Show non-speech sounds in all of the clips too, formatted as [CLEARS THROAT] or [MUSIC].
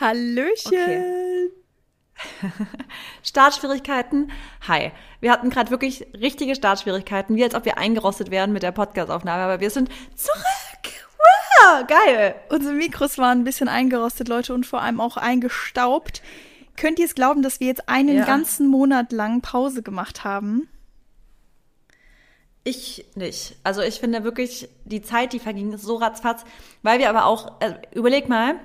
Hallöchen. Okay. [LAUGHS] Startschwierigkeiten. Hi. Wir hatten gerade wirklich richtige Startschwierigkeiten, wie als ob wir eingerostet wären mit der Podcastaufnahme, aber wir sind zurück. Wow, geil. Unsere Mikros waren ein bisschen eingerostet, Leute, und vor allem auch eingestaubt. Könnt ihr es glauben, dass wir jetzt einen ja. ganzen Monat lang Pause gemacht haben? Ich nicht. Also ich finde wirklich, die Zeit, die verging, so ratzfatz, weil wir aber auch, äh, überleg mal,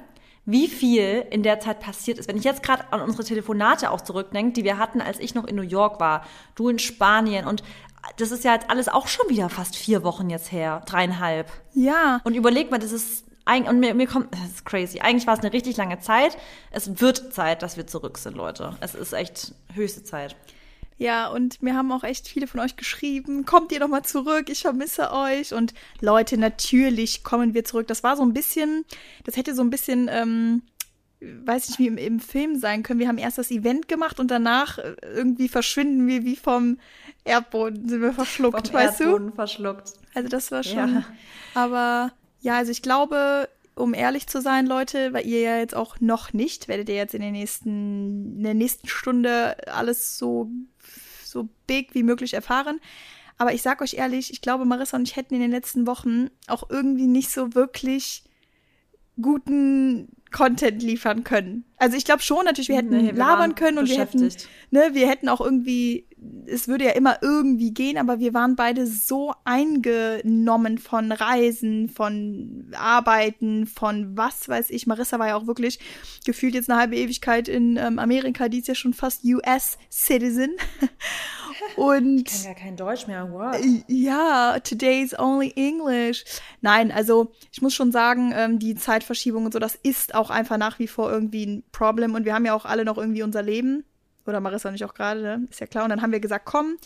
wie viel in der Zeit passiert ist. Wenn ich jetzt gerade an unsere Telefonate auch zurückdenke, die wir hatten, als ich noch in New York war, du in Spanien und das ist ja jetzt alles auch schon wieder fast vier Wochen jetzt her, dreieinhalb. Ja. Und überleg mal, das ist eigentlich, und mir, mir kommt, das ist crazy. Eigentlich war es eine richtig lange Zeit. Es wird Zeit, dass wir zurück sind, Leute. Es ist echt höchste Zeit. Ja, und mir haben auch echt viele von euch geschrieben, kommt ihr doch mal zurück, ich vermisse euch. Und Leute, natürlich kommen wir zurück. Das war so ein bisschen, das hätte so ein bisschen, ähm, weiß nicht, wie im, im Film sein können. Wir haben erst das Event gemacht und danach äh, irgendwie verschwinden wir wie vom Erdboden, sind wir verschluckt, vom weißt Erdboden du? verschluckt. Also das war schon, ja. aber ja, also ich glaube, um ehrlich zu sein, Leute, weil ihr ja jetzt auch noch nicht, werdet ihr jetzt in, den nächsten, in der nächsten Stunde alles so so big wie möglich erfahren. Aber ich sag euch ehrlich, ich glaube, Marissa und ich hätten in den letzten Wochen auch irgendwie nicht so wirklich guten Content liefern können. Also ich glaube schon natürlich, wir hätten nee, wir labern können und wir hätten, ne, wir hätten auch irgendwie, es würde ja immer irgendwie gehen, aber wir waren beide so eingenommen von Reisen, von Arbeiten, von was weiß ich. Marissa war ja auch wirklich gefühlt jetzt eine halbe Ewigkeit in ähm, Amerika, die ist ja schon fast US-Citizen. [LAUGHS] Und ich kann gar kein Deutsch mehr. What? Ja, today's only English. Nein, also ich muss schon sagen, ähm, die Zeitverschiebung und so, das ist auch einfach nach wie vor irgendwie ein Problem. Und wir haben ja auch alle noch irgendwie unser Leben. Oder Marissa nicht auch gerade, ne? ist ja klar. Und dann haben wir gesagt, komm,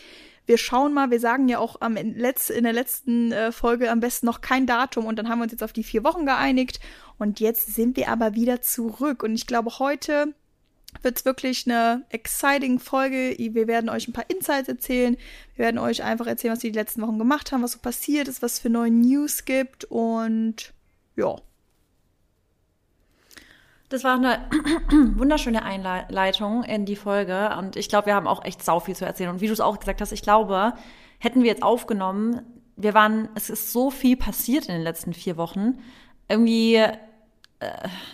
wir schauen mal, wir sagen ja auch am Letz-, in der letzten äh, Folge am besten noch kein Datum und dann haben wir uns jetzt auf die vier Wochen geeinigt und jetzt sind wir aber wieder zurück und ich glaube heute wird es wirklich eine exciting Folge. Wir werden euch ein paar Insights erzählen. Wir werden euch einfach erzählen, was wir die letzten Wochen gemacht haben, was so passiert ist, was für neue News gibt und ja. Das war eine [CLEARS THROAT] wunderschöne Einleitung in die Folge und ich glaube, wir haben auch echt sau viel zu erzählen. Und wie du es auch gesagt hast, ich glaube, hätten wir jetzt aufgenommen, wir waren, es ist so viel passiert in den letzten vier Wochen. Irgendwie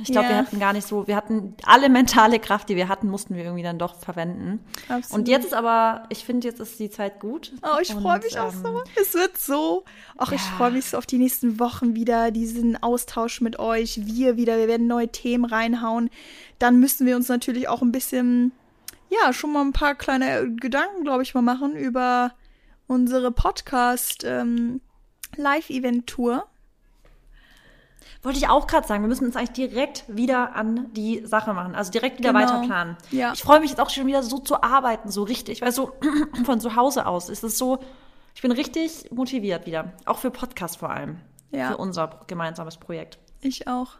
ich glaube, yeah. wir hatten gar nicht so, wir hatten alle mentale Kraft, die wir hatten, mussten wir irgendwie dann doch verwenden. Absolut. Und jetzt ist aber, ich finde, jetzt ist die Zeit gut. Oh, ich freue mich ähm, auch so. Es wird so. Ach, ja. ich freue mich so auf die nächsten Wochen wieder, diesen Austausch mit euch. Wir wieder, wir werden neue Themen reinhauen. Dann müssen wir uns natürlich auch ein bisschen, ja, schon mal ein paar kleine Gedanken, glaube ich, mal machen über unsere Podcast ähm, Live-Event-Tour wollte ich auch gerade sagen, wir müssen uns eigentlich direkt wieder an die Sache machen. Also direkt wieder genau. weiter planen. Ja. Ich freue mich jetzt auch schon wieder so zu arbeiten, so richtig. Weil so [CLEARS THROAT] von zu Hause aus ist es so, ich bin richtig motiviert wieder. Auch für Podcast vor allem. Ja. Für unser gemeinsames Projekt. Ich auch.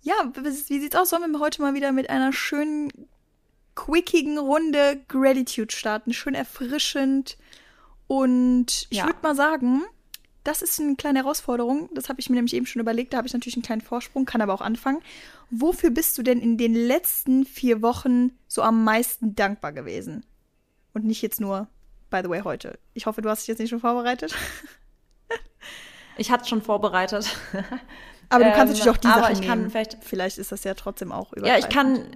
Ja, wie sieht's aus? Sollen wir heute mal wieder mit einer schönen, quickigen Runde Gratitude starten? Schön erfrischend. Und ich ja. würde mal sagen, das ist eine kleine Herausforderung. Das habe ich mir nämlich eben schon überlegt. Da habe ich natürlich einen kleinen Vorsprung, kann aber auch anfangen. Wofür bist du denn in den letzten vier Wochen so am meisten dankbar gewesen? Und nicht jetzt nur, by the way, heute. Ich hoffe, du hast dich jetzt nicht schon vorbereitet. [LAUGHS] ich hatte schon vorbereitet. Aber du kannst ähm, natürlich auch die Sache nehmen. Vielleicht, vielleicht ist das ja trotzdem auch Ja, ich kann.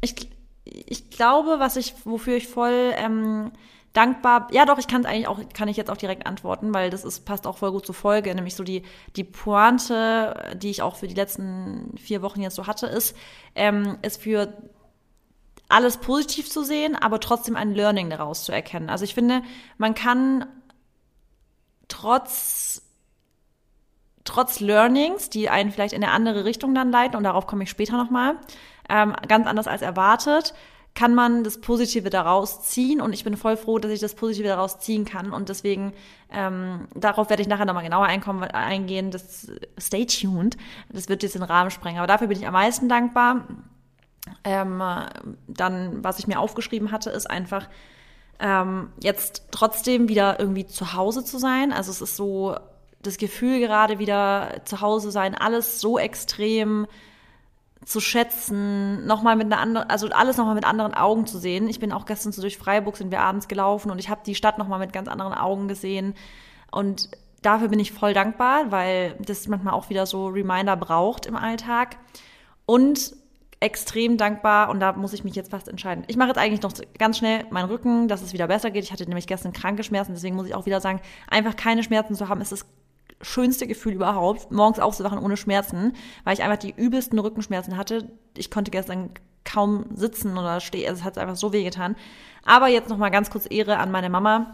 Ich, ich glaube, was ich, wofür ich voll ähm, dankbar. Ja, doch, ich kann es eigentlich auch, kann ich jetzt auch direkt antworten, weil das ist, passt auch voll gut zur Folge. Nämlich so die, die Pointe, die ich auch für die letzten vier Wochen jetzt so hatte, ist, ähm, ist für alles positiv zu sehen, aber trotzdem ein Learning daraus zu erkennen. Also ich finde, man kann trotz trotz Learnings, die einen vielleicht in eine andere Richtung dann leiten, und darauf komme ich später nochmal, ähm, ganz anders als erwartet, kann man das Positive daraus ziehen und ich bin voll froh, dass ich das Positive daraus ziehen kann und deswegen ähm, darauf werde ich nachher nochmal genauer eingehen. Das stay tuned. Das wird jetzt den Rahmen sprengen, aber dafür bin ich am meisten dankbar. Ähm, dann, was ich mir aufgeschrieben hatte, ist einfach ähm, jetzt trotzdem wieder irgendwie zu Hause zu sein. Also es ist so das Gefühl gerade wieder zu Hause sein, alles so extrem zu schätzen, nochmal mit einer anderen, also alles nochmal mit anderen Augen zu sehen. Ich bin auch gestern so durch Freiburg, sind wir abends gelaufen und ich habe die Stadt nochmal mit ganz anderen Augen gesehen. Und dafür bin ich voll dankbar, weil das manchmal auch wieder so Reminder braucht im Alltag. Und extrem dankbar und da muss ich mich jetzt fast entscheiden. Ich mache jetzt eigentlich noch ganz schnell meinen Rücken, dass es wieder besser geht. Ich hatte nämlich gestern kranke Schmerzen, deswegen muss ich auch wieder sagen, einfach keine Schmerzen zu haben, ist das schönste Gefühl überhaupt, morgens aufzuwachen ohne Schmerzen, weil ich einfach die übelsten Rückenschmerzen hatte. Ich konnte gestern kaum sitzen oder stehen, also es hat einfach so weh getan. Aber jetzt noch mal ganz kurz Ehre an meine Mama,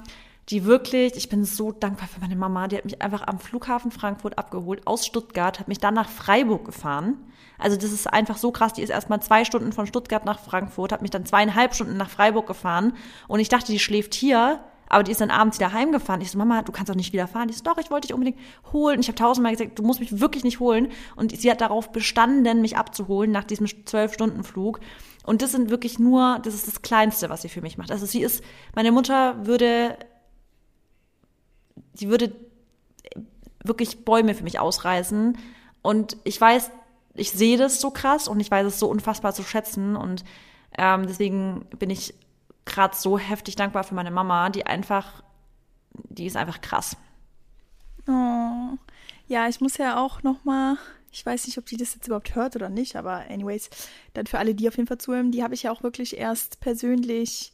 die wirklich, ich bin so dankbar für meine Mama, die hat mich einfach am Flughafen Frankfurt abgeholt aus Stuttgart, hat mich dann nach Freiburg gefahren. Also das ist einfach so krass, die ist erstmal zwei Stunden von Stuttgart nach Frankfurt, hat mich dann zweieinhalb Stunden nach Freiburg gefahren und ich dachte, die schläft hier, aber die ist dann abends wieder heimgefahren. Ich so, Mama, du kannst doch nicht wieder fahren. Die so, doch, ich wollte dich unbedingt holen. Ich habe tausendmal gesagt, du musst mich wirklich nicht holen. Und sie hat darauf bestanden, mich abzuholen nach diesem zwölf-Stunden-Flug. Und das sind wirklich nur, das ist das Kleinste, was sie für mich macht. Also sie ist, meine Mutter würde, die würde wirklich Bäume für mich ausreißen. Und ich weiß, ich sehe das so krass und ich weiß es so unfassbar zu schätzen. Und ähm, deswegen bin ich gerade so heftig dankbar für meine Mama, die einfach, die ist einfach krass. Oh. Ja, ich muss ja auch noch mal, ich weiß nicht, ob die das jetzt überhaupt hört oder nicht, aber anyways, dann für alle, die auf jeden Fall zuhören, die habe ich ja auch wirklich erst persönlich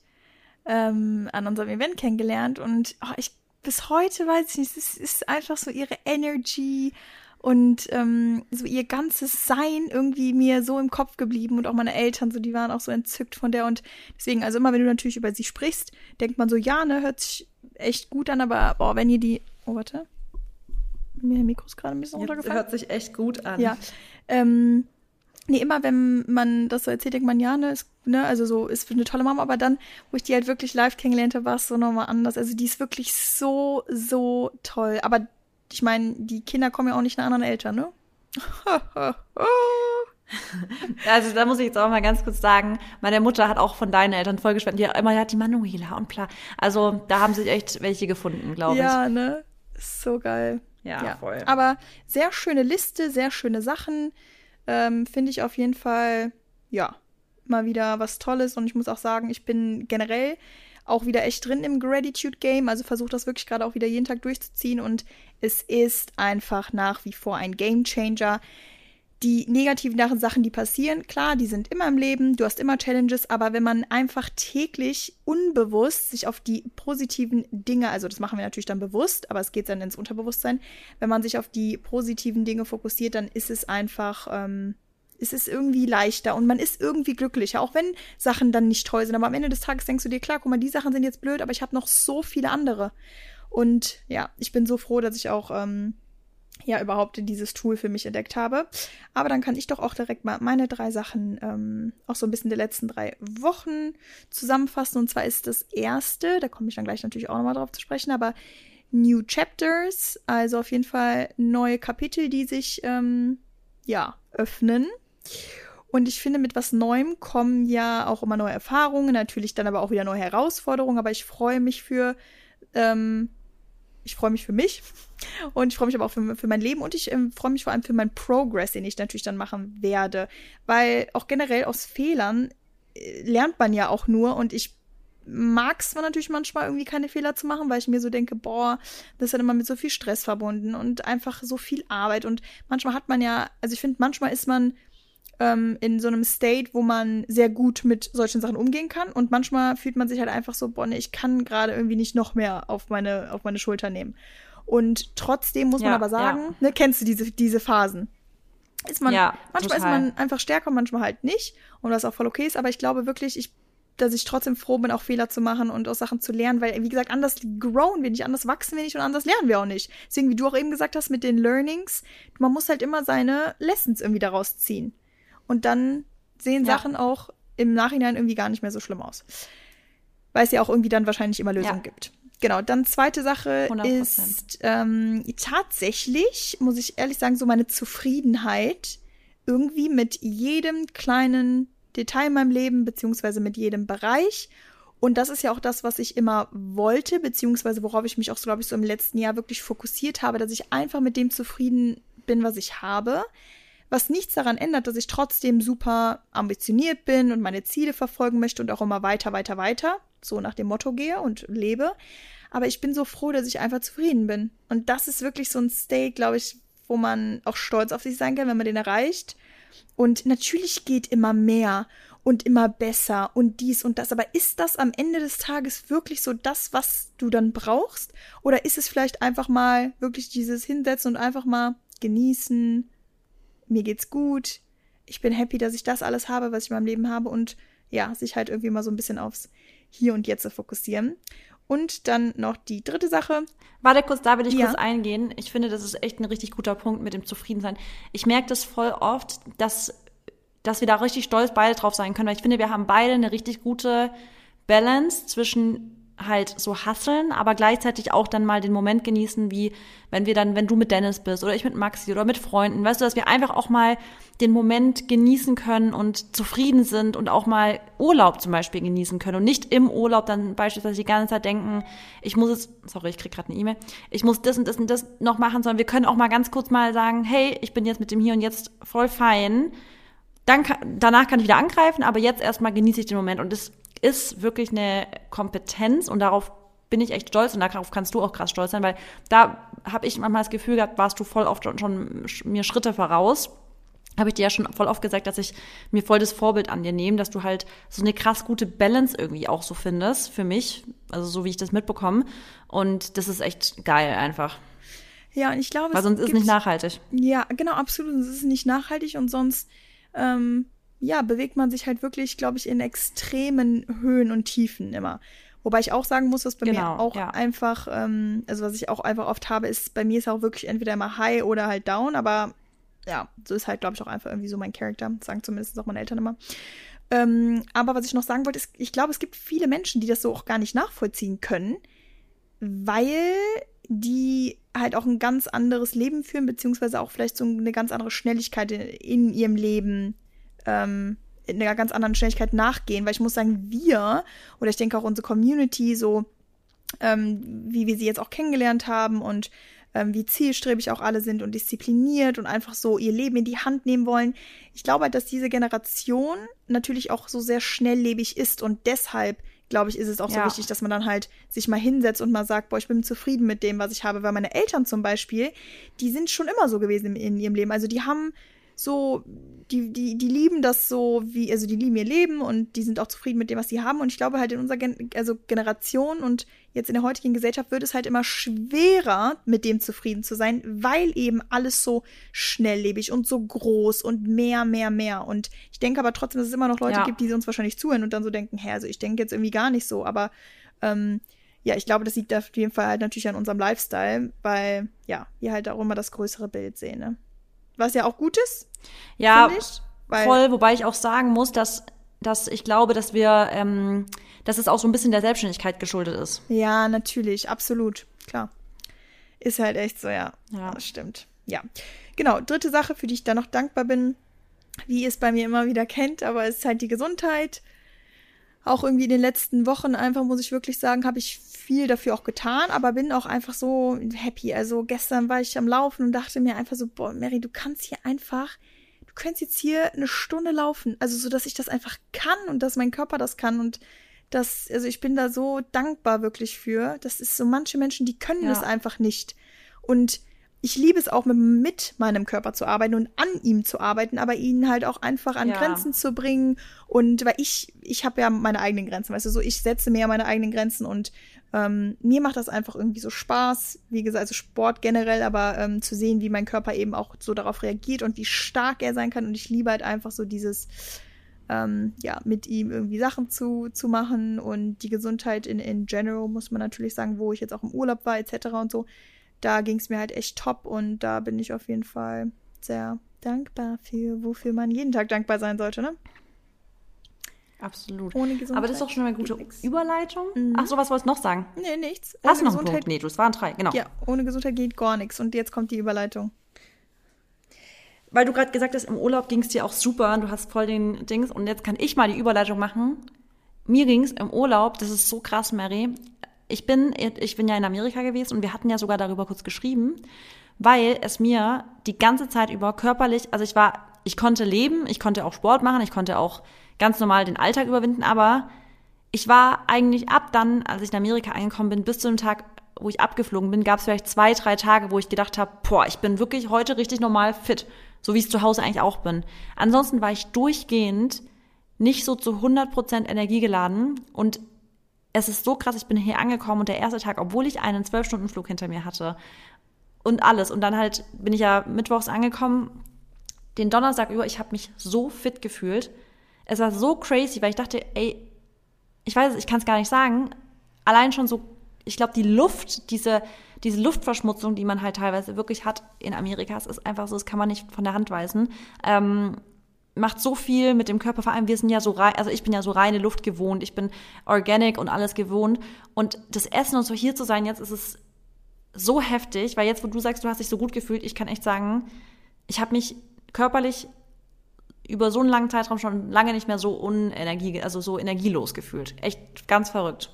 ähm, an unserem Event kennengelernt und oh, ich bis heute weiß ich nicht, es ist einfach so ihre Energy und ähm, so ihr ganzes Sein irgendwie mir so im Kopf geblieben und auch meine Eltern, so die waren auch so entzückt von der und deswegen, also immer wenn du natürlich über sie sprichst, denkt man so, ja, ne, hört sich echt gut an, aber boah, wenn ihr die, oh, warte, mir Mikro ist gerade ein bisschen runtergefallen. Hört sich echt gut an. Ja, ähm, nee, immer wenn man das so erzählt, denkt man, ja, ne, ist, ne, also so, ist eine tolle Mama, aber dann, wo ich die halt wirklich live kennengelernt habe, war es so nochmal anders. Also die ist wirklich so, so toll, aber ich meine, die Kinder kommen ja auch nicht nach anderen Eltern, ne? [LAUGHS] also da muss ich jetzt auch mal ganz kurz sagen, meine Mutter hat auch von deinen Eltern voll gespannt. Die hat immer, ja, die Manuela und bla. Also da haben sich echt welche gefunden, glaube ja, ich. Ja, ne? So geil. Ja, ja, voll. Aber sehr schöne Liste, sehr schöne Sachen. Ähm, Finde ich auf jeden Fall, ja, mal wieder was Tolles. Und ich muss auch sagen, ich bin generell auch wieder echt drin im Gratitude Game. Also versuche das wirklich gerade auch wieder jeden Tag durchzuziehen und es ist einfach nach wie vor ein Game Changer. Die negativen Sachen, die passieren, klar, die sind immer im Leben, du hast immer Challenges, aber wenn man einfach täglich unbewusst sich auf die positiven Dinge, also das machen wir natürlich dann bewusst, aber es geht dann ins Unterbewusstsein, wenn man sich auf die positiven Dinge fokussiert, dann ist es einfach, ähm, es ist irgendwie leichter und man ist irgendwie glücklicher, auch wenn Sachen dann nicht toll sind. Aber am Ende des Tages denkst du dir, klar, guck mal, die Sachen sind jetzt blöd, aber ich habe noch so viele andere. Und ja, ich bin so froh, dass ich auch ähm, ja überhaupt dieses Tool für mich entdeckt habe. Aber dann kann ich doch auch direkt mal meine drei Sachen ähm, auch so ein bisschen der letzten drei Wochen zusammenfassen. Und zwar ist das erste, da komme ich dann gleich natürlich auch nochmal drauf zu sprechen, aber New Chapters, also auf jeden Fall neue Kapitel, die sich ähm, ja öffnen. Und ich finde, mit was Neuem kommen ja auch immer neue Erfahrungen, natürlich dann aber auch wieder neue Herausforderungen. Aber ich freue mich für, ähm, ich freue mich für mich und ich freue mich aber auch für, für mein Leben und ich ähm, freue mich vor allem für meinen Progress, den ich natürlich dann machen werde. Weil auch generell aus Fehlern äh, lernt man ja auch nur und ich mag es natürlich manchmal irgendwie keine Fehler zu machen, weil ich mir so denke, boah, das ist halt immer mit so viel Stress verbunden und einfach so viel Arbeit und manchmal hat man ja, also ich finde, manchmal ist man ähm, in so einem State, wo man sehr gut mit solchen Sachen umgehen kann. Und manchmal fühlt man sich halt einfach so, boah, nee, ich kann gerade irgendwie nicht noch mehr auf meine, auf meine Schulter nehmen. Und trotzdem muss ja, man aber sagen, ja. ne, kennst du diese, diese Phasen? Ist man, ja, manchmal total. ist man einfach stärker, manchmal halt nicht. Und was auch voll okay ist, aber ich glaube wirklich, ich, dass ich trotzdem froh bin, auch Fehler zu machen und aus Sachen zu lernen, weil, wie gesagt, anders grown wir nicht, anders wachsen wir nicht und anders lernen wir auch nicht. Deswegen, wie du auch eben gesagt hast, mit den Learnings, man muss halt immer seine Lessons irgendwie daraus ziehen. Und dann sehen ja. Sachen auch im Nachhinein irgendwie gar nicht mehr so schlimm aus. Weil es ja auch irgendwie dann wahrscheinlich immer Lösungen ja. gibt. Genau, dann zweite Sache 100%. ist ähm, tatsächlich, muss ich ehrlich sagen, so meine Zufriedenheit irgendwie mit jedem kleinen Detail in meinem Leben, beziehungsweise mit jedem Bereich. Und das ist ja auch das, was ich immer wollte, beziehungsweise worauf ich mich auch, so, glaube ich, so im letzten Jahr wirklich fokussiert habe, dass ich einfach mit dem zufrieden bin, was ich habe was nichts daran ändert, dass ich trotzdem super ambitioniert bin und meine Ziele verfolgen möchte und auch immer weiter, weiter, weiter, so nach dem Motto gehe und lebe. Aber ich bin so froh, dass ich einfach zufrieden bin. Und das ist wirklich so ein State, glaube ich, wo man auch stolz auf sich sein kann, wenn man den erreicht. Und natürlich geht immer mehr und immer besser und dies und das. Aber ist das am Ende des Tages wirklich so das, was du dann brauchst? Oder ist es vielleicht einfach mal wirklich dieses Hinsetzen und einfach mal genießen? Mir geht's gut. Ich bin happy, dass ich das alles habe, was ich in meinem Leben habe und ja, sich halt irgendwie mal so ein bisschen aufs Hier und Jetzt zu fokussieren. Und dann noch die dritte Sache. Warte kurz, da will ich ja. kurz eingehen. Ich finde, das ist echt ein richtig guter Punkt mit dem Zufriedensein. Ich merke das voll oft, dass dass wir da richtig stolz beide drauf sein können, weil ich finde, wir haben beide eine richtig gute Balance zwischen halt so hasseln, aber gleichzeitig auch dann mal den Moment genießen, wie wenn wir dann, wenn du mit Dennis bist oder ich mit Maxi oder mit Freunden, weißt du, dass wir einfach auch mal den Moment genießen können und zufrieden sind und auch mal Urlaub zum Beispiel genießen können und nicht im Urlaub dann beispielsweise die ganze Zeit denken, ich muss es, sorry, ich krieg gerade eine E-Mail, ich muss das und das und das noch machen, sondern wir können auch mal ganz kurz mal sagen, hey, ich bin jetzt mit dem Hier und Jetzt voll fein dann danach kann ich wieder angreifen, aber jetzt erstmal genieße ich den Moment. Und es ist wirklich eine Kompetenz und darauf bin ich echt stolz und darauf kannst du auch krass stolz sein, weil da habe ich manchmal das Gefühl gehabt, warst du voll oft schon, schon mir Schritte voraus. Habe ich dir ja schon voll oft gesagt, dass ich mir voll das Vorbild an dir nehme, dass du halt so eine krass gute Balance irgendwie auch so findest für mich, also so wie ich das mitbekomme. Und das ist echt geil einfach. Ja, und ich glaube, weil sonst ist es nicht nachhaltig. Ja, genau, absolut. Es ist nicht nachhaltig und sonst ähm, ja, bewegt man sich halt wirklich, glaube ich, in extremen Höhen und Tiefen immer. Wobei ich auch sagen muss, was bei genau, mir auch ja. einfach, ähm, also was ich auch einfach oft habe, ist, bei mir ist auch wirklich entweder immer high oder halt down, aber ja, so ist halt, glaube ich, auch einfach irgendwie so mein Charakter, sagen zumindest auch meine Eltern immer. Ähm, aber was ich noch sagen wollte, ist, ich glaube, es gibt viele Menschen, die das so auch gar nicht nachvollziehen können, weil die halt auch ein ganz anderes Leben führen, beziehungsweise auch vielleicht so eine ganz andere Schnelligkeit in, in ihrem Leben, ähm, in einer ganz anderen Schnelligkeit nachgehen. Weil ich muss sagen, wir, oder ich denke auch unsere Community, so ähm, wie wir sie jetzt auch kennengelernt haben und ähm, wie zielstrebig auch alle sind und diszipliniert und einfach so ihr Leben in die Hand nehmen wollen. Ich glaube halt, dass diese Generation natürlich auch so sehr schnelllebig ist und deshalb glaube ich, ist es auch ja. so wichtig, dass man dann halt sich mal hinsetzt und mal sagt, boah, ich bin zufrieden mit dem, was ich habe. Weil meine Eltern zum Beispiel, die sind schon immer so gewesen in, in ihrem Leben. Also die haben so, die, die, die lieben das so, wie, also die lieben ihr Leben und die sind auch zufrieden mit dem, was sie haben. Und ich glaube halt in unserer Gen also Generation und jetzt in der heutigen Gesellschaft wird es halt immer schwerer, mit dem zufrieden zu sein, weil eben alles so schnelllebig und so groß und mehr, mehr, mehr. Und ich denke aber trotzdem, dass es immer noch Leute ja. gibt, die uns wahrscheinlich zuhören und dann so denken, hä, also ich denke jetzt irgendwie gar nicht so, aber ähm, ja, ich glaube, das liegt auf jeden Fall halt natürlich an unserem Lifestyle, weil ja, wir halt auch immer das größere Bild sehen, ne? Was ja auch gut ist. Ja, ich, voll, wobei ich auch sagen muss, dass, dass ich glaube, dass wir, ähm, dass es auch so ein bisschen der Selbstständigkeit geschuldet ist. Ja, natürlich, absolut, klar. Ist halt echt so, ja. Ja. Das stimmt. Ja. Genau, dritte Sache, für die ich da noch dankbar bin, wie ihr es bei mir immer wieder kennt, aber es ist halt die Gesundheit. Auch irgendwie in den letzten Wochen einfach, muss ich wirklich sagen, habe ich viel dafür auch getan, aber bin auch einfach so happy. Also gestern war ich am Laufen und dachte mir einfach so, boah, Mary, du kannst hier einfach, du könntest jetzt hier eine Stunde laufen. Also so, dass ich das einfach kann und dass mein Körper das kann und das, also ich bin da so dankbar wirklich für. Das ist so manche Menschen, die können ja. das einfach nicht. Und ich liebe es auch mit, mit, meinem Körper zu arbeiten und an ihm zu arbeiten, aber ihn halt auch einfach an ja. Grenzen zu bringen. Und weil ich, ich habe ja meine eigenen Grenzen, weißt du, so ich setze mir ja meine eigenen Grenzen und ähm, mir macht das einfach irgendwie so Spaß, wie gesagt, also Sport generell, aber ähm, zu sehen, wie mein Körper eben auch so darauf reagiert und wie stark er sein kann. Und ich liebe halt einfach so dieses, ähm, ja, mit ihm irgendwie Sachen zu, zu machen und die Gesundheit in, in general, muss man natürlich sagen, wo ich jetzt auch im Urlaub war, etc. und so da ging es mir halt echt top und da bin ich auf jeden Fall sehr dankbar für, wofür man jeden Tag dankbar sein sollte, ne? Absolut. Ohne Gesundheit. Aber das ist doch schon eine gute Überleitung. Mhm. Ach so, was wolltest du noch sagen? Nee, nichts. Ohne Hast du noch Gesundheit, einen Punkt? Nee, du, es waren drei, genau. Ja, ohne Gesundheit geht gar nichts. Und jetzt kommt die Überleitung. Weil du gerade gesagt hast, im Urlaub ging es dir auch super, du hast voll den Dings. Und jetzt kann ich mal die Überleitung machen. Mir ging es im Urlaub, das ist so krass, Mary ich bin, ich bin ja in Amerika gewesen und wir hatten ja sogar darüber kurz geschrieben, weil es mir die ganze Zeit über körperlich, also ich war, ich konnte leben, ich konnte auch Sport machen, ich konnte auch ganz normal den Alltag überwinden, aber ich war eigentlich ab dann, als ich in Amerika angekommen bin, bis zu dem Tag, wo ich abgeflogen bin, gab es vielleicht zwei, drei Tage, wo ich gedacht habe, boah, ich bin wirklich heute richtig normal fit, so wie ich es zu Hause eigentlich auch bin. Ansonsten war ich durchgehend nicht so zu 100% Energie geladen und es ist so krass, ich bin hier angekommen und der erste Tag, obwohl ich einen 12-Stunden-Flug hinter mir hatte und alles und dann halt bin ich ja mittwochs angekommen, den Donnerstag über, ich habe mich so fit gefühlt. Es war so crazy, weil ich dachte, ey, ich weiß es, ich kann es gar nicht sagen, allein schon so, ich glaube, die Luft, diese, diese Luftverschmutzung, die man halt teilweise wirklich hat in Amerika, es ist einfach so, das kann man nicht von der Hand weisen. Ähm, macht so viel mit dem Körper, vor allem wir sind ja so rein, also ich bin ja so reine Luft gewohnt, ich bin organic und alles gewohnt und das Essen und so hier zu sein, jetzt ist es so heftig, weil jetzt, wo du sagst, du hast dich so gut gefühlt, ich kann echt sagen, ich habe mich körperlich über so einen langen Zeitraum schon lange nicht mehr so unenergie, also so energielos gefühlt. Echt ganz verrückt.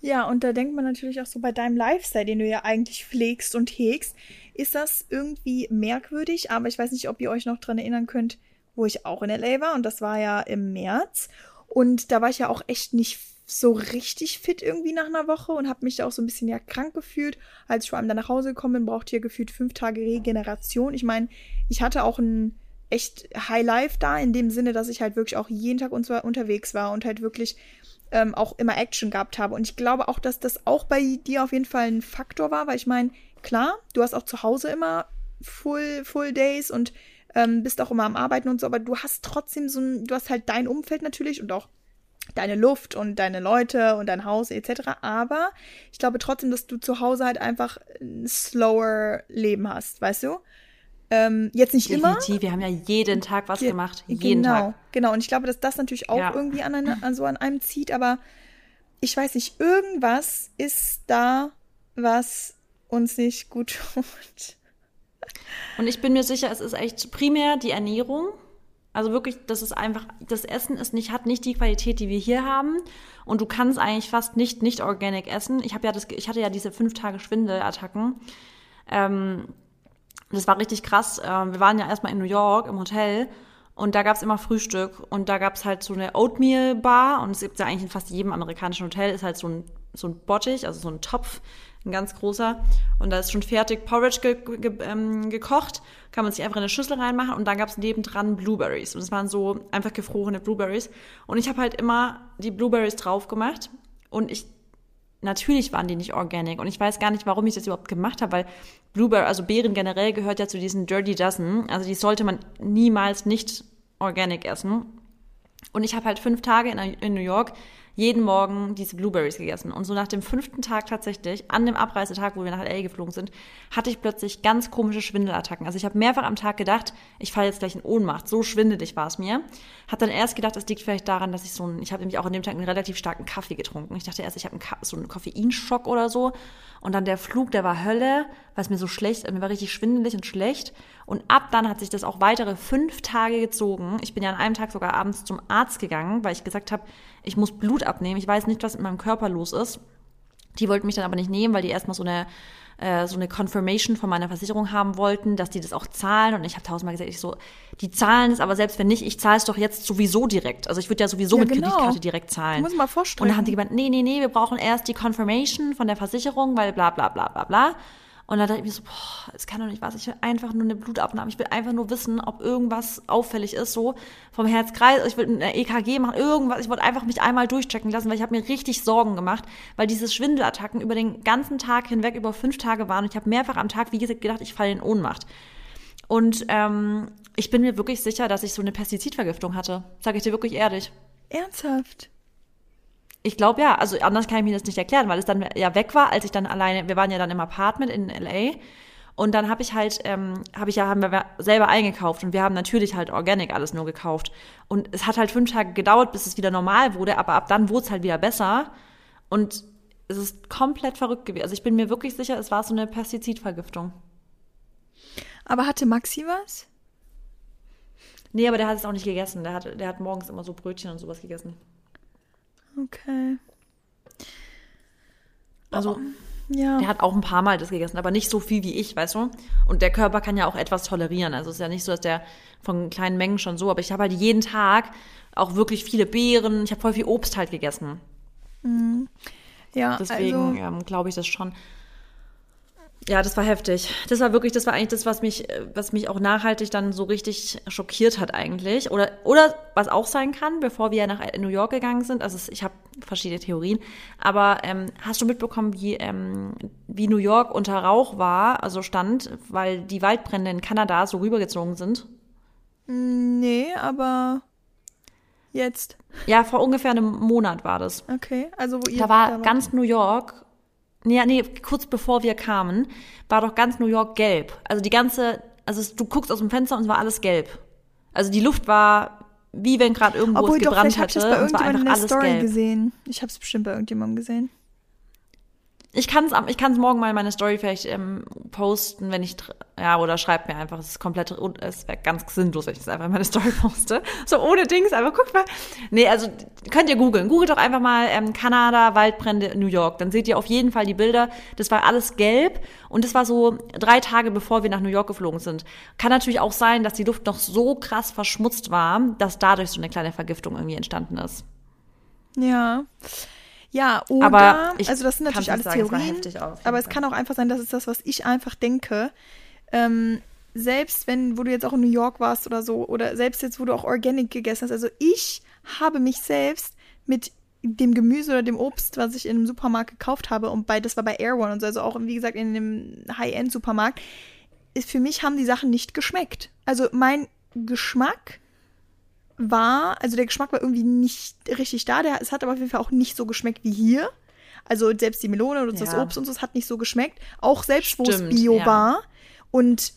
Ja, und da denkt man natürlich auch so bei deinem Lifestyle, den du ja eigentlich pflegst und hegst, ist das irgendwie merkwürdig, aber ich weiß nicht, ob ihr euch noch dran erinnern könnt, wo ich auch in LA war und das war ja im März und da war ich ja auch echt nicht so richtig fit irgendwie nach einer Woche und habe mich da auch so ein bisschen ja krank gefühlt. Als ich vor allem dann nach Hause gekommen bin, brauchte ich ja gefühlt fünf Tage Regeneration. Ich meine, ich hatte auch ein echt High Life da, in dem Sinne, dass ich halt wirklich auch jeden Tag unterwegs war und halt wirklich ähm, auch immer Action gehabt habe. Und ich glaube auch, dass das auch bei dir auf jeden Fall ein Faktor war, weil ich meine, klar, du hast auch zu Hause immer Full, Full Days und ähm, bist auch immer am Arbeiten und so, aber du hast trotzdem so ein, du hast halt dein Umfeld natürlich und auch deine Luft und deine Leute und dein Haus etc. Aber ich glaube trotzdem, dass du zu Hause halt einfach ein slower Leben hast, weißt du? Ähm, jetzt nicht Definitiv. immer. Wir haben ja jeden Tag was Ge gemacht. Jeden genau, Tag. Genau. Und ich glaube, dass das natürlich auch ja. irgendwie an, eine, [LAUGHS] an so an einem zieht. Aber ich weiß nicht, irgendwas ist da, was uns nicht gut tut. Und ich bin mir sicher, es ist echt primär die Ernährung. Also wirklich, das ist einfach, das Essen ist nicht, hat nicht die Qualität, die wir hier haben. Und du kannst eigentlich fast nicht nicht organic essen. Ich ja das, ich hatte ja diese fünf Tage Schwindelattacken. Ähm, das war richtig krass. Ähm, wir waren ja erstmal in New York im Hotel und da gab's immer Frühstück und da gab's halt so eine Oatmeal-Bar und es gibt ja eigentlich in fast jedem amerikanischen Hotel ist halt so ein, so ein Bottich, also so ein Topf, ein ganz großer und da ist schon fertig Porridge ge ge ähm, gekocht, kann man sich einfach in eine Schüssel reinmachen und dann gab's nebendran Blueberries und es waren so einfach gefrorene Blueberries und ich habe halt immer die Blueberries drauf gemacht und ich natürlich waren die nicht organic. Und ich weiß gar nicht, warum ich das überhaupt gemacht habe, weil Blueberry, also Beeren generell gehört ja zu diesen Dirty Dozen. Also die sollte man niemals nicht organic essen. Und ich habe halt fünf Tage in, in New York jeden Morgen diese Blueberries gegessen. Und so nach dem fünften Tag tatsächlich, an dem Abreisetag, wo wir nach LA geflogen sind, hatte ich plötzlich ganz komische Schwindelattacken. Also ich habe mehrfach am Tag gedacht, ich falle jetzt gleich in Ohnmacht. So schwindelig war es mir. Hat dann erst gedacht, es liegt vielleicht daran, dass ich so ein, ich habe nämlich auch an dem Tag einen relativ starken Kaffee getrunken. Ich dachte erst, ich habe so einen Koffeinschock oder so. Und dann der Flug, der war Hölle, weil es mir so schlecht, mir war richtig schwindelig und schlecht. Und ab dann hat sich das auch weitere fünf Tage gezogen. Ich bin ja an einem Tag sogar abends zum Arzt gegangen, weil ich gesagt habe, ich muss Blut abnehmen. Ich weiß nicht, was in meinem Körper los ist. Die wollten mich dann aber nicht nehmen, weil die erstmal so eine äh, so eine Confirmation von meiner Versicherung haben wollten, dass die das auch zahlen. Und ich habe tausendmal gesagt, ich so, die zahlen es, aber selbst wenn nicht, ich zahle es doch jetzt sowieso direkt. Also ich würde ja sowieso ja, mit genau. Kreditkarte direkt zahlen. Du musst mal vorstellen. Und dann haben die gemeint, nee, nee, nee, wir brauchen erst die Confirmation von der Versicherung, weil bla bla bla bla bla. Und dann dachte ich mir so, boah, es kann doch nicht was. Ich will einfach nur eine Blutabnahme. Ich will einfach nur wissen, ob irgendwas auffällig ist, so vom Herzkreis. Ich will eine EKG machen, irgendwas. Ich wollte einfach mich einmal durchchecken lassen, weil ich habe mir richtig Sorgen gemacht, weil diese Schwindelattacken über den ganzen Tag hinweg, über fünf Tage waren. Und ich habe mehrfach am Tag, wie gesagt, gedacht, ich falle in Ohnmacht. Und ähm, ich bin mir wirklich sicher, dass ich so eine Pestizidvergiftung hatte. Sage ich dir wirklich ehrlich. Ernsthaft? Ich glaube ja, also anders kann ich mir das nicht erklären, weil es dann ja weg war, als ich dann alleine, wir waren ja dann im Apartment in LA und dann habe ich halt, ähm, habe ich ja, haben wir selber eingekauft und wir haben natürlich halt organic alles nur gekauft. Und es hat halt fünf Tage gedauert, bis es wieder normal wurde, aber ab dann wurde es halt wieder besser. Und es ist komplett verrückt gewesen. Also ich bin mir wirklich sicher, es war so eine Pestizidvergiftung. Aber hatte Maxi was? Nee, aber der hat es auch nicht gegessen. Der hat, der hat morgens immer so Brötchen und sowas gegessen. Okay. Also, Ja. Der hat auch ein paar Mal das gegessen, aber nicht so viel wie ich, weißt du? Und der Körper kann ja auch etwas tolerieren. Also es ist ja nicht so, dass der von kleinen Mengen schon so, aber ich habe halt jeden Tag auch wirklich viele Beeren. Ich habe voll viel Obst halt gegessen. Ja, Deswegen also, ähm, glaube ich das schon. Ja, das war heftig. Das war wirklich, das war eigentlich das, was mich, was mich auch nachhaltig dann so richtig schockiert hat eigentlich. Oder, oder was auch sein kann, bevor wir nach New York gegangen sind. Also ich habe verschiedene Theorien. Aber ähm, hast du mitbekommen, wie, ähm, wie New York unter Rauch war, also stand, weil die Waldbrände in Kanada so rübergezogen sind? nee, aber jetzt. Ja, vor ungefähr einem Monat war das. Okay, also wo ihr Da war wart. ganz New York, nee, nee, kurz bevor wir kamen, war doch ganz New York gelb. Also die ganze, also du guckst aus dem Fenster und es war alles gelb. Also die Luft war wie wenn gerade irgendwo Obwohl es doch, gebrannt ich hätte bei und es war irgendjemandem in der Story gelb. gesehen. Ich habe es bestimmt bei irgendjemandem gesehen. Ich kann es ich kann's morgen mal in meine Story vielleicht ähm, posten, wenn ich, ja, oder schreibt mir einfach, es ist komplett, es wäre ganz sinnlos, wenn ich das einfach in meine [LAUGHS] Story poste. So ohne Dings, aber guck mal. Nee, also könnt ihr googeln. Googelt doch einfach mal ähm, Kanada, Waldbrände New York. Dann seht ihr auf jeden Fall die Bilder. Das war alles gelb und das war so drei Tage, bevor wir nach New York geflogen sind. Kann natürlich auch sein, dass die Luft noch so krass verschmutzt war, dass dadurch so eine kleine Vergiftung irgendwie entstanden ist. Ja. Ja, oder, Aber ich also das sind natürlich alles sagen, Theorien, aber es Fall. kann auch einfach sein, dass es das, was ich einfach denke, ähm, selbst wenn, wo du jetzt auch in New York warst oder so, oder selbst jetzt, wo du auch Organic gegessen hast, also ich habe mich selbst mit dem Gemüse oder dem Obst, was ich in einem Supermarkt gekauft habe, und bei, das war bei Air One und so, also auch, wie gesagt, in einem High-End-Supermarkt, ist für mich haben die Sachen nicht geschmeckt. Also mein Geschmack war, also der Geschmack war irgendwie nicht richtig da. Der, es hat aber auf jeden Fall auch nicht so geschmeckt wie hier. Also selbst die Melone und das Ja. Obst und so, es hat nicht so geschmeckt. Auch selbst, wo es Bio ja. war. Und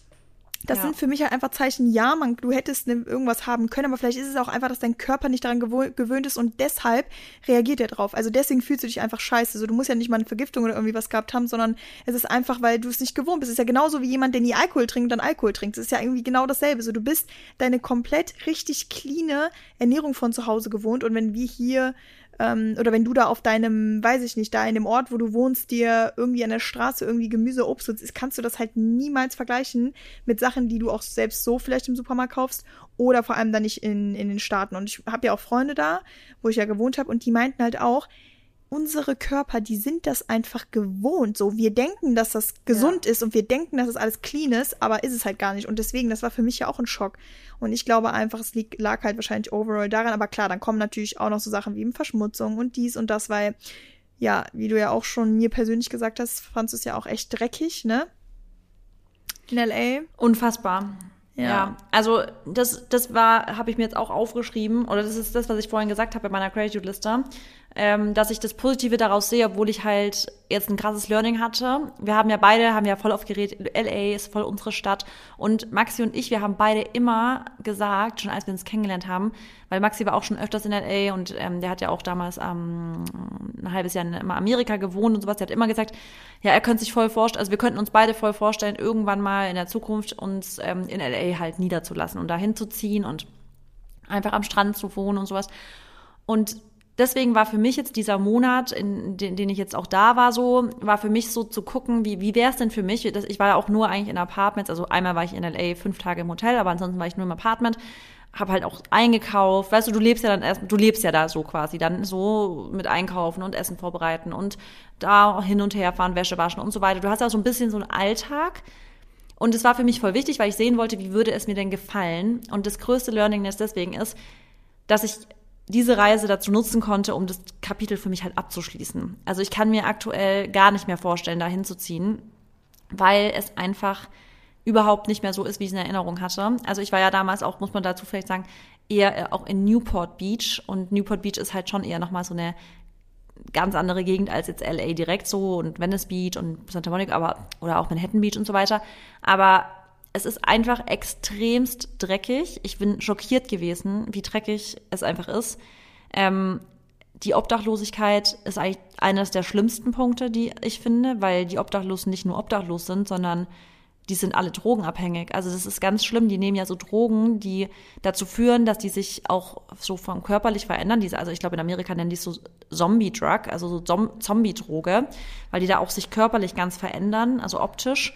das Ja. sind für mich halt einfach Zeichen, ja, man, du hättest ne, irgendwas haben können, aber vielleicht ist es auch einfach, dass dein Körper nicht daran gewöhnt ist und deshalb reagiert er drauf. Also deswegen fühlst du dich einfach scheiße. So, du musst ja nicht mal eine Vergiftung oder irgendwie was gehabt haben, sondern es ist einfach, weil du es nicht gewohnt bist. Es ist ja genauso wie jemand, der nie Alkohol trinkt und dann Alkohol trinkt. Es ist ja irgendwie genau dasselbe. So, du bist deine komplett richtig cleane Ernährung von zu Hause gewohnt und wenn wir hier ähm, oder wenn du da auf deinem, weiß ich nicht, da in dem Ort, wo du wohnst, dir irgendwie an der Straße irgendwie Gemüse, Obst, ist, kannst du das halt niemals vergleichen mit Sachen, die du auch selbst so vielleicht im Supermarkt kaufst oder vor allem dann nicht in, in den Staaten. Und ich habe ja auch Freunde da, wo ich ja gewohnt habe und die meinten halt auch, unsere Körper, die sind das einfach gewohnt. So, wir denken, dass das gesund ist und wir denken, dass das alles clean ist, aber ist es halt gar nicht. Und deswegen, das war für mich ja auch ein Schock. Und ich glaube einfach, es lieg, lag halt wahrscheinlich overall daran. Aber klar, dann kommen natürlich auch noch so Sachen wie eben Verschmutzung und dies und das, weil, ja, wie du ja auch schon mir persönlich gesagt hast, fandst du es ja auch echt dreckig, ne? In L.A. Unfassbar. Ja. Ja. also das, das war, habe ich mir jetzt auch aufgeschrieben, oder das ist das, was ich vorhin gesagt habe bei meiner Gratitude-Liste, ähm, dass ich das Positive daraus sehe, obwohl ich halt jetzt ein krasses Learning hatte. Wir haben ja beide, haben ja voll aufgeregt, LA ist voll unsere Stadt. Und Maxi und ich, wir haben beide immer gesagt, schon als wir uns kennengelernt haben, weil Maxi war auch schon öfters in LA und ähm, der hat ja auch damals ähm, ein halbes Jahr in Amerika gewohnt und sowas. Der hat immer gesagt, ja, er könnte sich voll vorstellen, also wir könnten uns beide voll vorstellen, irgendwann mal in der Zukunft uns ähm, in LA halt niederzulassen und dahin zu ziehen und einfach am Strand zu wohnen und sowas. Und deswegen war für mich jetzt dieser Monat, in den, den ich jetzt auch da war, so, war für mich so zu gucken, wie, wie wäre es denn für mich? Ich war ja auch nur eigentlich in Apartments, also einmal war ich in LA fünf Tage im Hotel, aber ansonsten war ich nur im Apartment, habe halt auch eingekauft, weißt du, du lebst ja dann erst, du lebst ja da so quasi, dann so mit Einkaufen und Essen vorbereiten und da hin und her fahren, Wäsche waschen und so weiter. Du hast ja so ein bisschen so einen Alltag. Und es war für mich voll wichtig, weil ich sehen wollte, wie würde es mir denn gefallen. Und das größte Learning ist deswegen ist, dass ich diese Reise dazu nutzen konnte, um das Kapitel für mich halt abzuschließen. Also ich kann mir aktuell gar nicht mehr vorstellen, da hinzuziehen, weil es einfach überhaupt nicht mehr so ist, wie ich es in Erinnerung hatte. Also ich war ja damals auch, muss man dazu vielleicht sagen, eher äh, auch in Newport Beach und Newport Beach ist halt schon eher nochmal so eine ganz andere Gegend als jetzt LA direkt so und Venice Beach und Santa Monica, aber oder auch Manhattan Beach und so weiter. Aber es ist einfach extremst dreckig. Ich bin schockiert gewesen, wie dreckig es einfach ist. Ähm, die Obdachlosigkeit ist eigentlich eines der schlimmsten Punkte, die ich finde, weil die Obdachlosen nicht nur obdachlos sind, sondern die sind alle drogenabhängig. Also das ist ganz schlimm. Die nehmen ja so Drogen, die dazu führen, dass die sich auch so vom körperlich verändern. Also ich glaube, in Amerika nennen die es so Zombie-Drug, also so Zombie-Droge, weil die da auch sich körperlich ganz verändern, also optisch.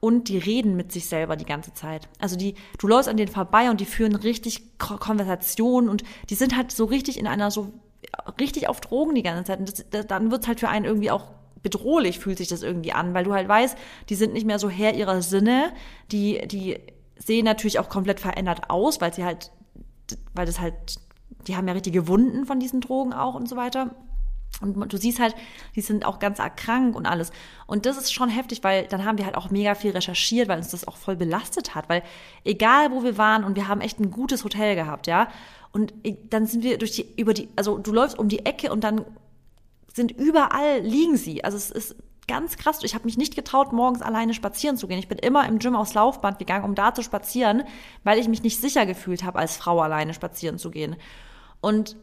Und die reden mit sich selber die ganze Zeit. Also die, du läufst an denen vorbei und die führen richtig Konversationen und die sind halt so richtig in einer so richtig auf Drogen die ganze Zeit. Und das, das, dann wird's halt für einen irgendwie auch bedrohlich, fühlt sich das irgendwie an, weil du halt weißt, die sind nicht mehr so Herr ihrer Sinne, die, die sehen natürlich auch komplett verändert aus, weil sie halt, weil das halt, die haben ja richtige Wunden von diesen Drogen auch und so weiter. Und du siehst halt, die sind auch ganz arg krank und alles. Und das ist schon heftig, weil dann haben wir halt auch mega viel recherchiert, weil uns das auch voll belastet hat. Weil egal wo wir waren und wir haben echt ein gutes Hotel gehabt, ja. Und dann sind wir durch die, über die, also du läufst um die Ecke und dann sind überall liegen sie. Also es ist ganz krass. Ich habe mich nicht getraut, morgens alleine spazieren zu gehen. Ich bin immer im Gym aufs Laufband gegangen, um da zu spazieren, weil ich mich nicht sicher gefühlt habe, als Frau alleine spazieren zu gehen. Und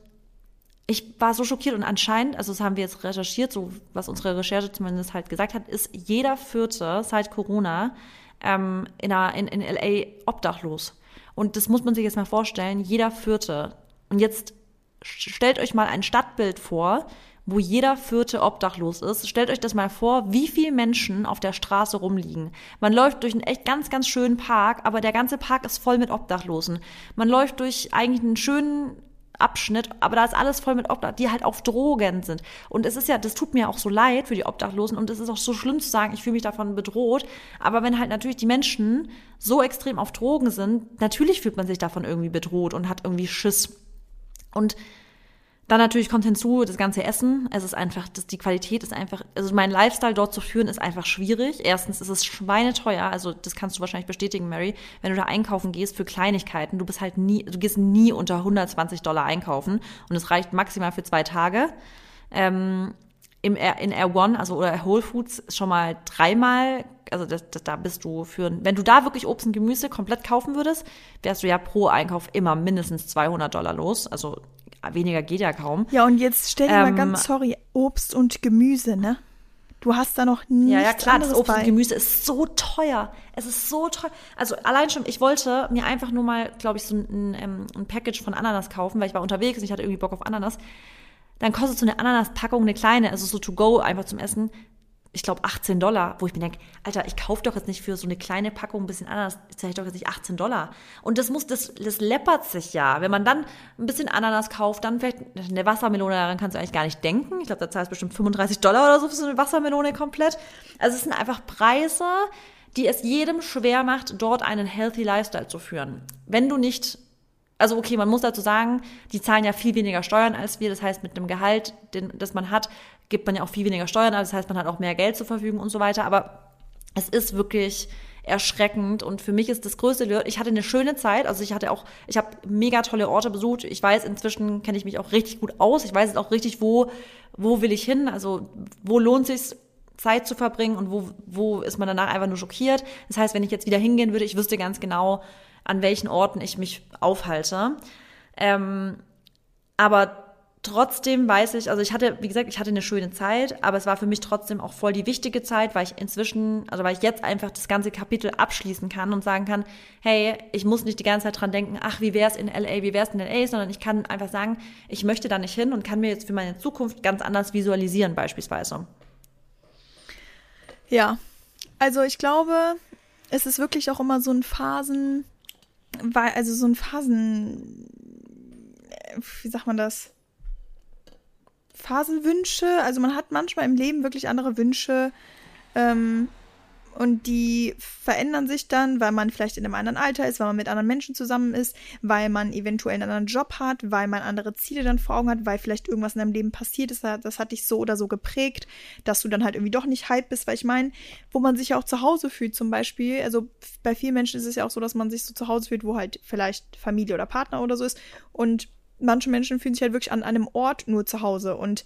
ich war so schockiert und anscheinend, also das haben wir jetzt recherchiert, so was unsere Recherche zumindest halt gesagt hat, ist jeder Vierte seit Corona ähm, in, einer, in, in LA obdachlos. Und das muss man sich jetzt mal vorstellen, jeder Vierte. Und jetzt stellt euch mal ein Stadtbild vor, wo jeder Vierte obdachlos ist. Stellt euch das mal vor, wie viele Menschen auf der Straße rumliegen. Man läuft durch einen echt ganz, ganz schönen Park, aber der ganze Park ist voll mit Obdachlosen. Man läuft durch eigentlich einen schönen Abschnitt, aber da ist alles voll mit Obdachlosen, die halt auf Drogen sind. Und es ist ja, das tut mir auch so leid für die Obdachlosen und es ist auch so schlimm zu sagen, ich fühle mich davon bedroht. Aber wenn halt natürlich die Menschen so extrem auf Drogen sind, natürlich fühlt man sich davon irgendwie bedroht und hat irgendwie Schiss. Und dann natürlich kommt hinzu das ganze Essen. Es ist einfach, das, die Qualität ist einfach, also mein Lifestyle dort zu führen ist einfach schwierig. Erstens ist es schweineteuer, also das kannst du wahrscheinlich bestätigen, Mary, wenn du da einkaufen gehst für Kleinigkeiten. Du bist halt nie, du gehst nie unter 120 Dollar einkaufen und es reicht maximal für zwei Tage. Ähm, im, in Air One, also oder Whole Foods schon mal dreimal, also das, das, da bist du für, wenn du da wirklich Obst und Gemüse komplett kaufen würdest, wärst du ja pro Einkauf immer mindestens 200 Dollar los. Also weniger geht ja kaum. Ja, und jetzt stell dir ähm, mal ganz, sorry, Obst und Gemüse, ne? Du hast da noch nie. Ja, ja, klar, das Obst bei. und Gemüse ist so teuer. Es ist so teuer. Also allein schon, ich wollte mir einfach nur mal, glaube ich, so ein, ein, ein Package von Ananas kaufen, weil ich war unterwegs und ich hatte irgendwie Bock auf Ananas. Dann kostet so eine Ananas-Packung, eine kleine, also so to go, einfach zum Essen, ich glaube 18 Dollar, wo ich mir denke, Alter, ich kaufe doch jetzt nicht für so eine kleine Packung ein bisschen Ananas, zahle ich doch jetzt nicht 18 Dollar. Und das muss, das, das läppert sich ja. Wenn man dann ein bisschen Ananas kauft, dann vielleicht eine Wassermelone, daran kannst du eigentlich gar nicht denken. Ich glaube, da zahlst du bestimmt 35 Dollar oder so für so eine Wassermelone komplett. Also es sind einfach Preise, die es jedem schwer macht, dort einen healthy Lifestyle zu führen. Wenn du nicht also okay, man muss dazu sagen, die zahlen ja viel weniger Steuern als wir. Das heißt, mit dem Gehalt, den, das man hat, gibt man ja auch viel weniger Steuern. Das heißt, man hat auch mehr Geld zur Verfügung und so weiter. Aber es ist wirklich erschreckend und für mich ist das größte ich hatte eine schöne Zeit also ich hatte auch ich habe mega tolle Orte besucht ich weiß inzwischen kenne ich mich auch richtig gut aus ich weiß jetzt auch richtig wo wo will ich hin also wo lohnt sich Zeit zu verbringen und wo wo ist man danach einfach nur schockiert das heißt wenn ich jetzt wieder hingehen würde ich wüsste ganz genau an welchen Orten ich mich aufhalte. Ähm, aber trotzdem weiß ich, also ich hatte, wie gesagt, ich hatte eine schöne Zeit, aber es war für mich trotzdem auch voll die wichtige Zeit, weil ich inzwischen, also weil ich jetzt einfach das ganze Kapitel abschließen kann und sagen kann, hey, ich muss nicht die ganze Zeit dran denken, ach, wie wär's in LA, wie wär's in LA, sondern ich kann einfach sagen, ich möchte da nicht hin und kann mir jetzt für meine Zukunft ganz anders visualisieren beispielsweise. Ja, also ich glaube, es ist wirklich auch immer so ein Phasen, weil, also so ein Phasen, wie sagt man das? Phasenwünsche. Also man hat manchmal im Leben wirklich andere Wünsche. Ähm, und die verändern sich dann, weil man vielleicht in einem anderen Alter ist, weil man mit anderen Menschen zusammen ist, weil man eventuell einen anderen Job hat, weil man andere Ziele dann vor Augen hat, weil vielleicht irgendwas in deinem Leben passiert ist, das hat dich so oder so geprägt, dass du dann halt irgendwie doch nicht hype bist, weil ich meine, wo man sich ja auch zu Hause fühlt zum Beispiel, also bei vielen Menschen ist es ja auch so, dass man sich so zu Hause fühlt, wo halt vielleicht Familie oder Partner oder so ist und manche Menschen fühlen sich halt wirklich an einem Ort nur zu Hause und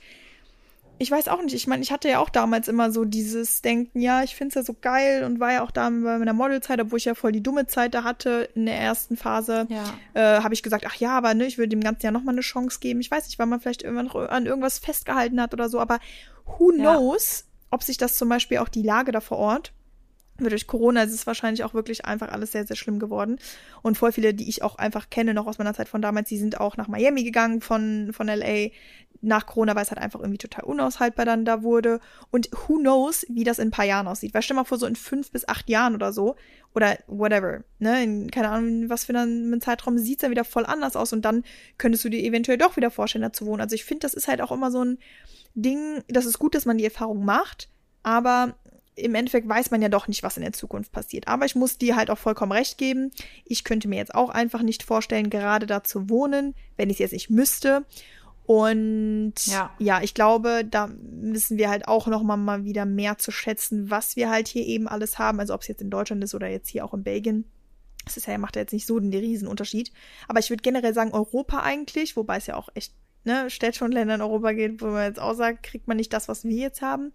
ich weiß auch nicht, ich meine, ich hatte ja auch damals immer so dieses Denken, ja, ich finde es ja so geil und war ja auch da bei meiner Modelzeit, obwohl ich ja voll die dumme Zeit da hatte in der ersten Phase, ja. äh, habe ich gesagt, ach ja, aber ne, ich würde dem Ganzen ja nochmal eine Chance geben. Ich weiß nicht, weil man vielleicht irgendwann noch an irgendwas festgehalten hat oder so, aber who knows, ja. ob sich das zum Beispiel auch die Lage da vor Ort durch Corona ist es wahrscheinlich auch wirklich einfach alles sehr, sehr schlimm geworden. Und voll viele, die ich auch einfach kenne, noch aus meiner Zeit von damals, die sind auch nach Miami gegangen von, von LA nach Corona, weil es halt einfach irgendwie total unaushaltbar dann da wurde. Und who knows, wie das in ein paar Jahren aussieht. Weil stell mal vor, so in fünf bis acht Jahren oder so, oder whatever, ne, in, keine Ahnung, was für einen Zeitraum sieht es dann wieder voll anders aus und dann könntest du dir eventuell doch wieder vorstellen, da zu wohnen. Also ich finde, das ist halt auch immer so ein Ding, das ist gut, dass man die Erfahrung macht, aber im Endeffekt weiß man ja doch nicht, was in der Zukunft passiert. Aber ich muss dir halt auch vollkommen recht geben. Ich könnte mir jetzt auch einfach nicht vorstellen, gerade da zu wohnen, wenn ich es jetzt nicht müsste. Und ja. ja, ich glaube, da müssen wir halt auch noch mal, mal wieder mehr zu schätzen, was wir halt hier eben alles haben. Also ob es jetzt in Deutschland ist oder jetzt hier auch in Belgien. Das ist ja, macht ja jetzt nicht so den Riesenunterschied. Aber ich würde generell sagen, Europa eigentlich, wobei es ja auch echt ne, Städte und Länder in Europa geht, wo man jetzt auch sagt, kriegt man nicht das, was wir jetzt haben.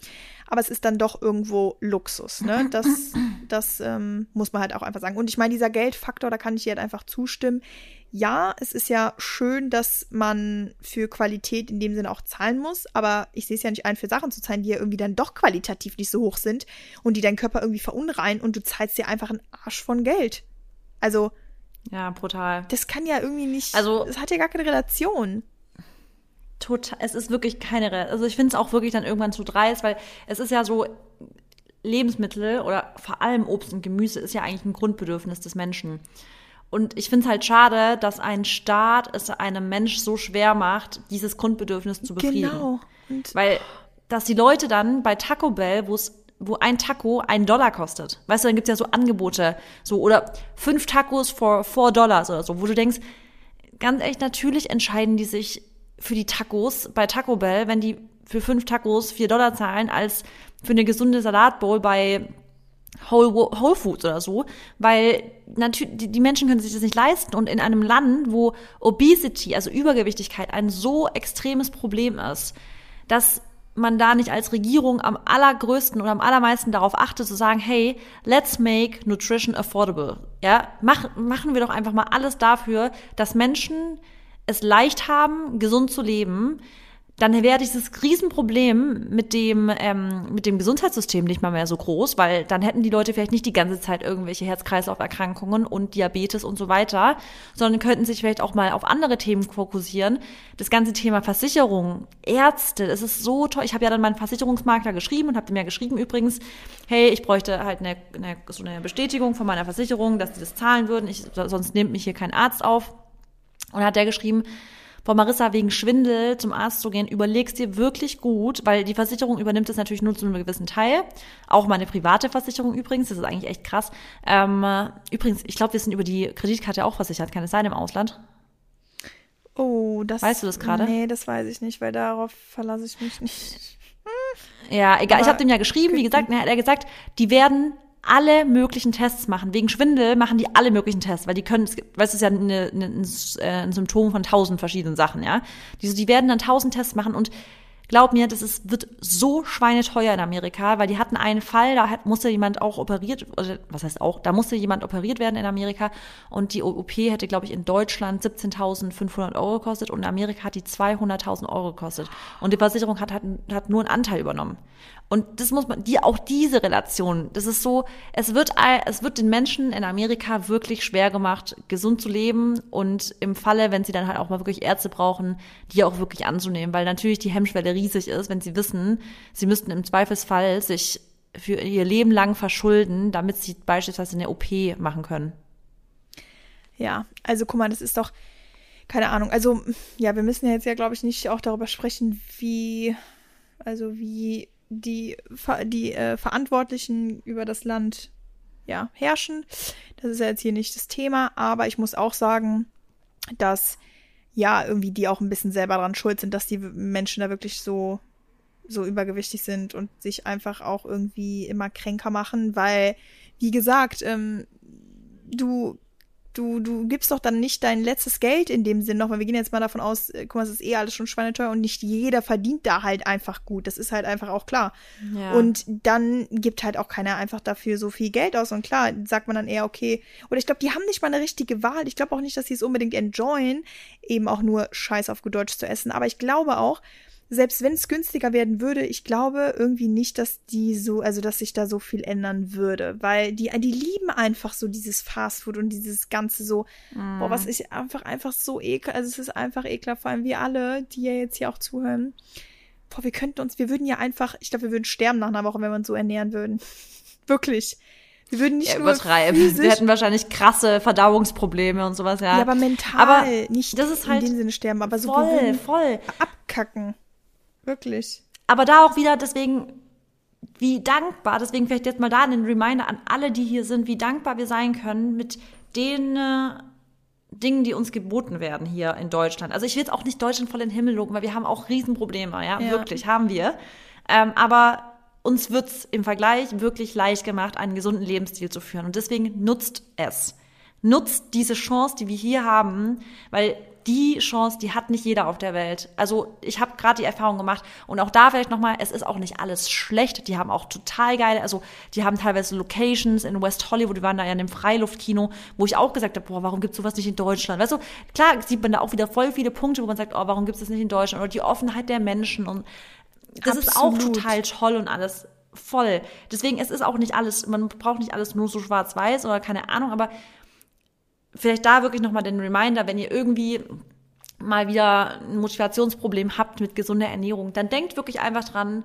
Aber es ist dann doch irgendwo Luxus, ne? [LAUGHS] Das, das ähm, muss man halt auch einfach sagen. Und ich meine, dieser Geldfaktor, da kann ich dir halt einfach zustimmen ja, es ist ja schön, dass man für Qualität in dem Sinne auch zahlen muss, aber ich sehe es ja nicht ein, für Sachen zu zahlen, die ja irgendwie dann doch qualitativ nicht so hoch sind und die deinen Körper irgendwie verunreinen und du zahlst dir einfach einen Arsch von Geld. Also. Ja, brutal. Das kann ja irgendwie nicht. Also. Es hat ja gar keine Relation. Total. Es ist wirklich keine. Also ich finde es auch wirklich dann irgendwann zu dreist, weil es ist ja so, Lebensmittel oder vor allem Obst und Gemüse ist ja eigentlich ein Grundbedürfnis des Menschen. Und ich finde es halt schade, dass ein Staat es einem Mensch so schwer macht, dieses Grundbedürfnis zu befriedigen. Genau. Und Weil, dass die Leute dann bei Taco Bell, wo es wo ein Taco einen Dollar kostet. Weißt du, dann gibt's ja so Angebote, so oder fünf Tacos for four Dollars oder so, wo du denkst, ganz echt, natürlich entscheiden die sich für die Tacos bei Taco Bell, wenn die für fünf Tacos vier Dollar zahlen, als für eine gesunde Salatbowl bei Whole, Whole Foods oder so, weil natürlich die Menschen können sich das nicht leisten und in einem Land, wo Obesity, also Übergewichtigkeit, ein so extremes Problem ist, dass man da nicht als Regierung am allergrößten oder am allermeisten darauf achtet, zu sagen, hey, let's make nutrition affordable. Ja, mach, machen wir doch einfach mal alles dafür, dass Menschen es leicht haben, gesund zu leben, dann wäre dieses Riesenproblem mit dem, ähm, mit dem Gesundheitssystem nicht mal mehr so groß, weil dann hätten die Leute vielleicht nicht die ganze Zeit irgendwelche Herz-Kreislauf-Erkrankungen und Diabetes und so weiter, sondern könnten sich vielleicht auch mal auf andere Themen fokussieren. Das ganze Thema Versicherung, Ärzte, es ist so toll. Ich habe ja dann meinen Versicherungsmakler geschrieben und habe dem ja geschrieben übrigens, hey, ich bräuchte halt eine, eine, so eine Bestätigung von meiner Versicherung, dass die das zahlen würden, ich, sonst nimmt mich hier kein Arzt auf. Und hat der geschrieben, Boah, Marissa, wegen Schwindel zum Arzt zu gehen, überlegst dir wirklich gut, weil die Versicherung übernimmt es natürlich nur zu einem gewissen Teil. Auch meine private Versicherung übrigens, das ist eigentlich echt krass. Ähm, übrigens, ich glaube, wir sind über die Kreditkarte auch versichert, kann es sein im Ausland? Oh, das. Weißt du das gerade? Nee, das weiß ich nicht, weil darauf verlasse ich mich nicht. Ja, egal. Aber ich habe dem ja geschrieben, wie gesagt, er hat gesagt, die werden alle möglichen Tests machen. Wegen Schwindel machen die alle möglichen Tests, weil die können, weil es ist ja eine, eine, ein Symptom von tausend verschiedenen Sachen, ja. Die, die werden dann tausend Tests machen und glaub mir, das ist, wird so schweineteuer in Amerika, weil die hatten einen Fall, da hat, musste jemand auch operiert, oder was heißt auch, da musste jemand operiert werden in Amerika und die OP hätte, glaube ich, in Deutschland 17.500 Euro gekostet und in Amerika hat die 200.000 Euro gekostet. Und die Versicherung hat, hat, hat nur einen Anteil übernommen. Und das muss man, die, auch diese Relation, das ist so, es wird, es wird den Menschen in Amerika wirklich schwer gemacht, gesund zu leben und im Falle, wenn sie dann halt auch mal wirklich Ärzte brauchen, die auch wirklich anzunehmen, weil natürlich die Hemmschwelle riesig ist, wenn sie wissen, sie müssten im Zweifelsfall sich für ihr Leben lang verschulden, damit sie beispielsweise eine OP machen können. Ja, also guck mal, das ist doch, keine Ahnung, also ja, wir müssen ja jetzt ja, glaube ich, nicht auch darüber sprechen, wie, also wie die, die äh, Verantwortlichen über das Land ja, herrschen. Das ist ja jetzt hier nicht das Thema, aber ich muss auch sagen, dass ja, irgendwie die auch ein bisschen selber dran schuld sind, dass die Menschen da wirklich so, so übergewichtig sind und sich einfach auch irgendwie immer kränker machen, weil, wie gesagt, ähm, du du, du gibst doch dann nicht dein letztes Geld in dem Sinn noch, weil wir gehen jetzt mal davon aus, äh, guck mal, es ist eh alles schon schweineteuer und nicht jeder verdient da halt einfach gut. Das ist halt einfach auch klar. Ja. Und dann gibt halt auch keiner einfach dafür so viel Geld aus. Und klar, sagt man dann eher, okay, oder ich glaube, die haben nicht mal eine richtige Wahl. Ich glaube auch nicht, dass sie es unbedingt enjoyen, eben auch nur Scheiß auf gut Deutsch zu essen. Aber ich glaube auch, selbst wenn es günstiger werden würde, ich glaube irgendwie nicht, dass die so, also dass sich da so viel ändern würde, weil die, die lieben einfach so dieses Fastfood und dieses ganze so, mm. boah, was ist einfach, einfach so ekel, also es ist einfach ekelhaft, vor allem wir alle, die ja jetzt hier auch zuhören. Boah, wir könnten uns, wir würden ja einfach, ich glaube, wir würden sterben nach einer Woche, wenn wir uns so ernähren würden. [LAUGHS] Wirklich. Wir würden nicht ja, übertreiben. Physisch, wir hätten wahrscheinlich krasse Verdauungsprobleme und sowas, ja. Ja, aber mental aber nicht das ist halt in dem Sinne sterben, aber so voll, voll abkacken. Wirklich. Aber da auch wieder, deswegen, wie dankbar, deswegen vielleicht jetzt mal da einen Reminder an alle, die hier sind, wie dankbar wir sein können mit den äh, Dingen, die uns geboten werden hier in Deutschland. Also ich will jetzt auch nicht Deutschland voll in den Himmel loben, weil wir haben auch Riesenprobleme, ja, ja. wirklich, haben wir. Ähm, aber uns wird es im Vergleich wirklich leicht gemacht, einen gesunden Lebensstil zu führen. Und deswegen nutzt es. Nutzt diese Chance, die wir hier haben, weil die Chance, die hat nicht jeder auf der Welt. Also ich habe gerade die Erfahrung gemacht und auch da vielleicht nochmal, es ist auch nicht alles schlecht. Die haben auch total geile, also die haben teilweise Locations in West Hollywood, die waren da ja in dem Freiluftkino, wo ich auch gesagt habe, boah, warum gibt's sowas nicht in Deutschland? Weißt du, klar sieht man da auch wieder voll viele Punkte, wo man sagt, oh, warum gibt's das nicht in Deutschland? Oder die Offenheit der Menschen und das Absolut. ist auch total toll und alles voll. Deswegen, es ist auch nicht alles, man braucht nicht alles nur so schwarz-weiß oder keine Ahnung, aber vielleicht da wirklich nochmal den Reminder, wenn ihr irgendwie mal wieder ein Motivationsproblem habt mit gesunder Ernährung, dann denkt wirklich einfach dran,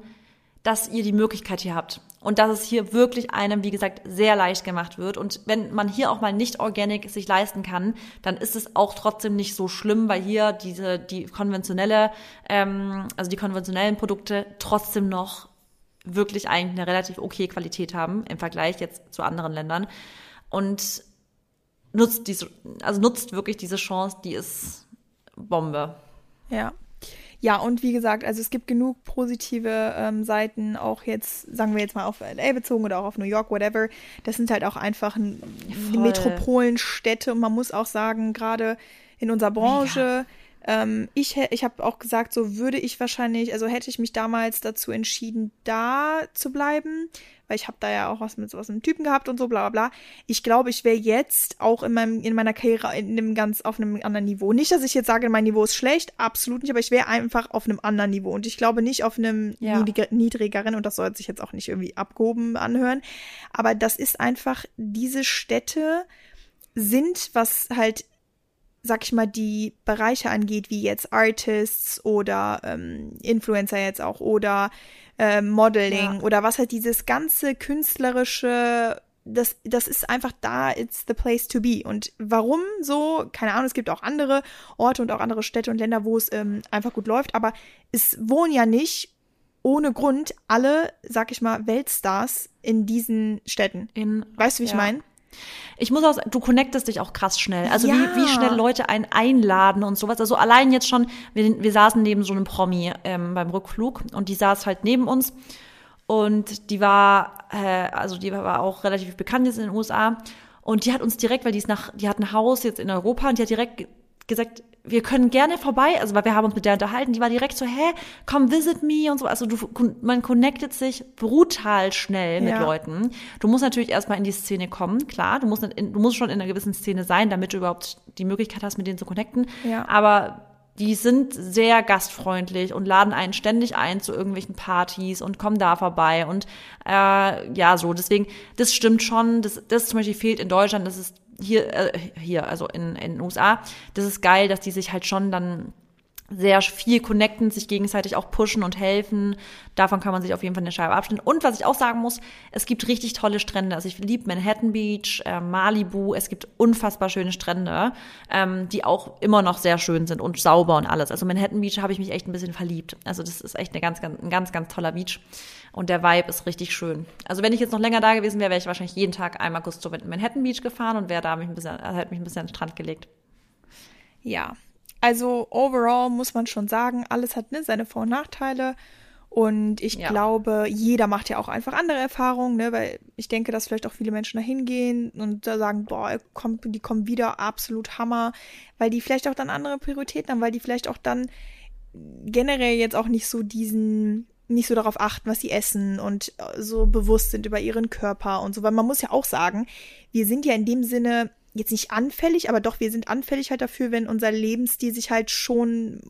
dass ihr die Möglichkeit hier habt und dass es hier wirklich einem, wie gesagt, sehr leicht gemacht wird. Und wenn man hier auch mal nicht organic sich leisten kann, dann ist es auch trotzdem nicht so schlimm, weil hier diese die konventionelle, ähm, also die konventionellen Produkte trotzdem noch wirklich eigentlich eine relativ okay Qualität haben im Vergleich jetzt zu anderen Ländern. Und nutzt diese, also nutzt wirklich diese Chance, die ist Bombe. Ja. Ja, und wie gesagt, also es gibt genug positive ähm, Seiten, auch jetzt, sagen wir jetzt mal auf LA bezogen oder auch auf New York, whatever. Das sind halt auch einfach Metropolenstädte und man muss auch sagen, gerade in unserer Branche, ja. Ähm, ich, ich habe auch gesagt, so würde ich wahrscheinlich, also hätte ich mich damals dazu entschieden, da zu bleiben, weil ich habe da ja auch was mit sowas mit einem Typen gehabt und so, bla bla bla. Ich glaube, ich wäre jetzt auch in meinem, in meiner Karriere in einem ganz, auf einem anderen Niveau. Nicht, dass ich jetzt sage, mein Niveau ist schlecht, absolut nicht, aber ich wäre einfach auf einem anderen Niveau. Und ich glaube nicht auf einem ja. niedrigeren, und das soll sich jetzt auch nicht irgendwie abgehoben anhören. Aber das ist einfach, diese Städte sind, was halt sag ich mal, die Bereiche angeht, wie jetzt Artists oder ähm, Influencer jetzt auch oder äh, Modeling ja. oder was halt dieses ganze künstlerische, das, das ist einfach da, it's the place to be. Und warum so? Keine Ahnung, es gibt auch andere Orte und auch andere Städte und Länder, wo es ähm, einfach gut läuft, aber es wohnen ja nicht ohne Grund alle, sag ich mal, Weltstars in diesen Städten. In, weißt du, wie ja. ich meine? Ich muss auch sagen, du connectest dich auch krass schnell. Also ja. wie, wie schnell Leute einen einladen und sowas. Also allein jetzt schon, wir, wir saßen neben so einem Promi ähm, beim Rückflug und die saß halt neben uns und die war, äh, also die war auch relativ bekannt jetzt in den USA und die hat uns direkt, weil die ist nach, die hat ein Haus jetzt in Europa und die hat direkt gesagt, wir können gerne vorbei, also weil wir haben uns mit der unterhalten, die war direkt so, hä, komm, visit me und so. Also du, man connectet sich brutal schnell mit ja. Leuten. Du musst natürlich erstmal in die Szene kommen, klar, du musst, in, du musst schon in einer gewissen Szene sein, damit du überhaupt die Möglichkeit hast, mit denen zu connecten. Ja. Aber die sind sehr gastfreundlich und laden einen ständig ein zu irgendwelchen Partys und kommen da vorbei und äh, ja so deswegen das stimmt schon das das zum Beispiel fehlt in Deutschland das ist hier, äh, hier, also in, in den USA, das ist geil, dass die sich halt schon dann sehr viel connecten, sich gegenseitig auch pushen und helfen. Davon kann man sich auf jeden Fall eine Scheibe abschneiden. Und was ich auch sagen muss, es gibt richtig tolle Strände. Also ich liebe Manhattan Beach, äh, Malibu. Es gibt unfassbar schöne Strände, ähm, die auch immer noch sehr schön sind und sauber und alles. Also Manhattan Beach habe ich mich echt ein bisschen verliebt. Also das ist echt eine ganz, ganz, ein ganz, ganz toller Beach. Und der Vibe ist richtig schön. Also wenn ich jetzt noch länger da gewesen wäre, wäre ich wahrscheinlich jeden Tag einmal kurz zu Manhattan Beach gefahren und wäre da mich ein bisschen, hätte mich ein bisschen an den Strand gelegt. Ja, also overall muss man schon sagen, alles hat ne, seine Vor- und Nachteile. Und ich ja. glaube, jeder macht ja auch einfach andere Erfahrungen, ne? weil ich denke, dass vielleicht auch viele Menschen da hingehen und da sagen, boah, kommt, die kommen wieder, absolut Hammer, weil die vielleicht auch dann andere Prioritäten haben, weil die vielleicht auch dann generell jetzt auch nicht so diesen, nicht so darauf achten, was sie essen und so bewusst sind über ihren Körper und so, weil man muss ja auch sagen, wir sind ja in dem Sinne jetzt nicht anfällig, aber doch, wir sind anfällig halt dafür, wenn unser Lebensstil sich halt schon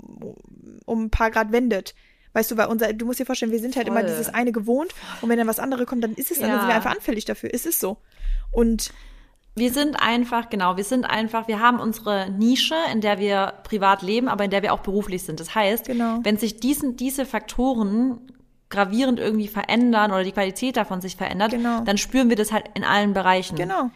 um ein paar Grad wendet. Weißt du, weil unser, du musst dir vorstellen, wir sind halt immer Voll. dieses eine gewohnt und wenn dann was anderes kommt, dann ist es dann, dann Ja. sind wir einfach anfällig dafür. Es ist so. Und Wir sind einfach, genau, wir sind einfach, wir haben unsere Nische, in der wir privat leben, aber in der wir auch beruflich sind. Das heißt, Genau. wenn sich diesen, diese Faktoren gravierend irgendwie verändern oder die Qualität davon sich verändert, Genau. dann spüren wir das halt in allen Bereichen. genau.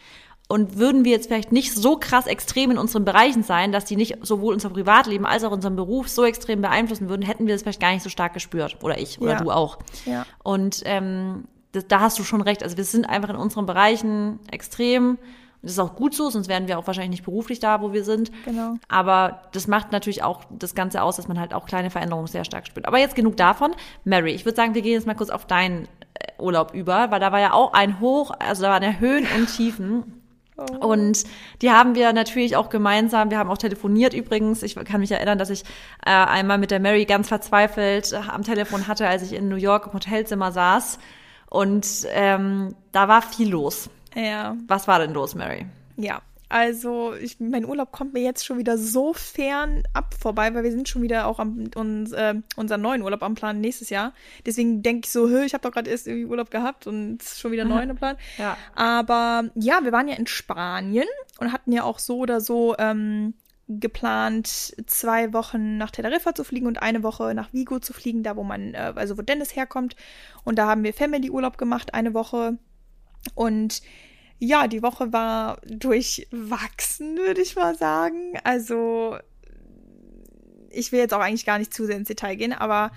Und würden wir jetzt vielleicht nicht so krass extrem in unseren Bereichen sein, dass die nicht sowohl unser Privatleben als auch unseren Beruf so extrem beeinflussen würden, hätten wir das vielleicht gar nicht so stark gespürt. Oder ich oder Ja. du auch. Ja. Und ähm, das, da hast du schon recht. Also wir sind einfach in unseren Bereichen extrem. Und das ist auch gut so, sonst wären wir auch wahrscheinlich nicht beruflich da, wo wir sind. Genau. Aber das macht natürlich auch das Ganze aus, dass man halt auch kleine Veränderungen sehr stark spürt. Aber jetzt genug davon. Mary, ich würde sagen, wir gehen jetzt mal kurz auf deinen äh, Urlaub über, weil da war ja auch ein Hoch, also da waren ja Höhen und Tiefen. Und die haben wir natürlich auch gemeinsam. Wir haben auch telefoniert übrigens. Ich kann mich erinnern, dass ich äh, einmal mit der Mary ganz verzweifelt äh, am Telefon hatte, als ich in New York im Hotelzimmer saß. Und ähm, da war viel los. Ja. Was war denn los, Mary? Ja, also ich, mein Urlaub kommt mir jetzt schon wieder so fern ab vorbei, weil wir sind schon wieder auch am uns, äh, unseren neuen Urlaub am Plan nächstes Jahr. Deswegen denke ich so, ich habe doch gerade erst irgendwie Urlaub gehabt und schon wieder neuen im Plan. Ja. Aber ja, wir waren ja in Spanien und hatten ja auch so oder so ähm, geplant, zwei Wochen nach Teneriffa zu fliegen und eine Woche nach Vigo zu fliegen, da wo man, äh, also wo Dennis herkommt. Und da haben wir Family-Urlaub gemacht, eine Woche. Und ja, die Woche war durchwachsen, würde ich mal sagen. Also, ich will jetzt auch eigentlich gar nicht zu sehr ins Detail gehen, aber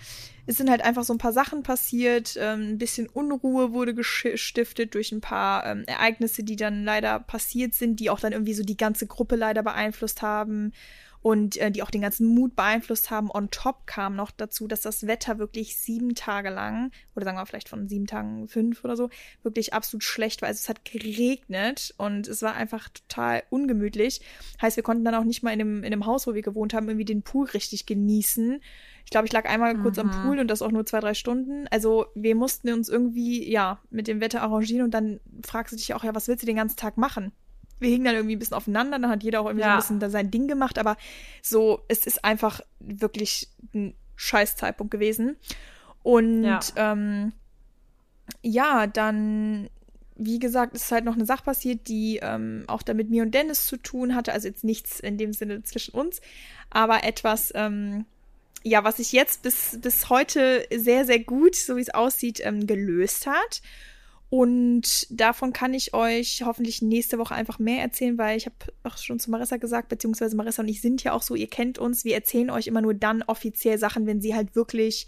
es sind halt einfach so ein paar Sachen passiert. Ähm, ein bisschen Unruhe wurde gestiftet durch ein paar ähm, Ereignisse, die dann leider passiert sind, die auch dann irgendwie so die ganze Gruppe leider beeinflusst haben und äh, die auch den ganzen Mut beeinflusst haben. On top kam noch dazu, dass das Wetter wirklich sieben Tage lang, oder sagen wir vielleicht von sieben Tagen fünf oder so, wirklich absolut schlecht war. Also es hat geregnet und es war einfach total ungemütlich. Heißt, wir konnten dann auch nicht mal in dem, in dem Haus, wo wir gewohnt haben, irgendwie den Pool richtig genießen. Ich glaube, ich lag einmal kurz am Pool und das auch nur zwei, drei Stunden. Also wir mussten uns irgendwie, ja, mit dem Wetter arrangieren und dann fragst du dich auch, ja, was willst du den ganzen Tag machen? Wir hingen dann irgendwie ein bisschen aufeinander, dann hat jeder auch irgendwie so Ja. ein bisschen da sein Ding gemacht, aber so, es ist einfach wirklich ein scheiß Zeitpunkt gewesen. Und Ja. ähm, ja, dann, wie gesagt, ist halt noch eine Sache passiert, die ähm, auch da mit mir und Dennis zu tun hatte. Also jetzt nichts in dem Sinne zwischen uns, aber etwas, ähm, ja, was sich jetzt bis, bis heute sehr, sehr gut, so wie es aussieht, ähm, gelöst hat. Und davon kann ich euch hoffentlich nächste Woche einfach mehr erzählen, weil ich habe auch schon zu Marissa gesagt, beziehungsweise Marissa und ich sind ja auch so, ihr kennt uns, wir erzählen euch immer nur dann offiziell Sachen, wenn sie halt wirklich,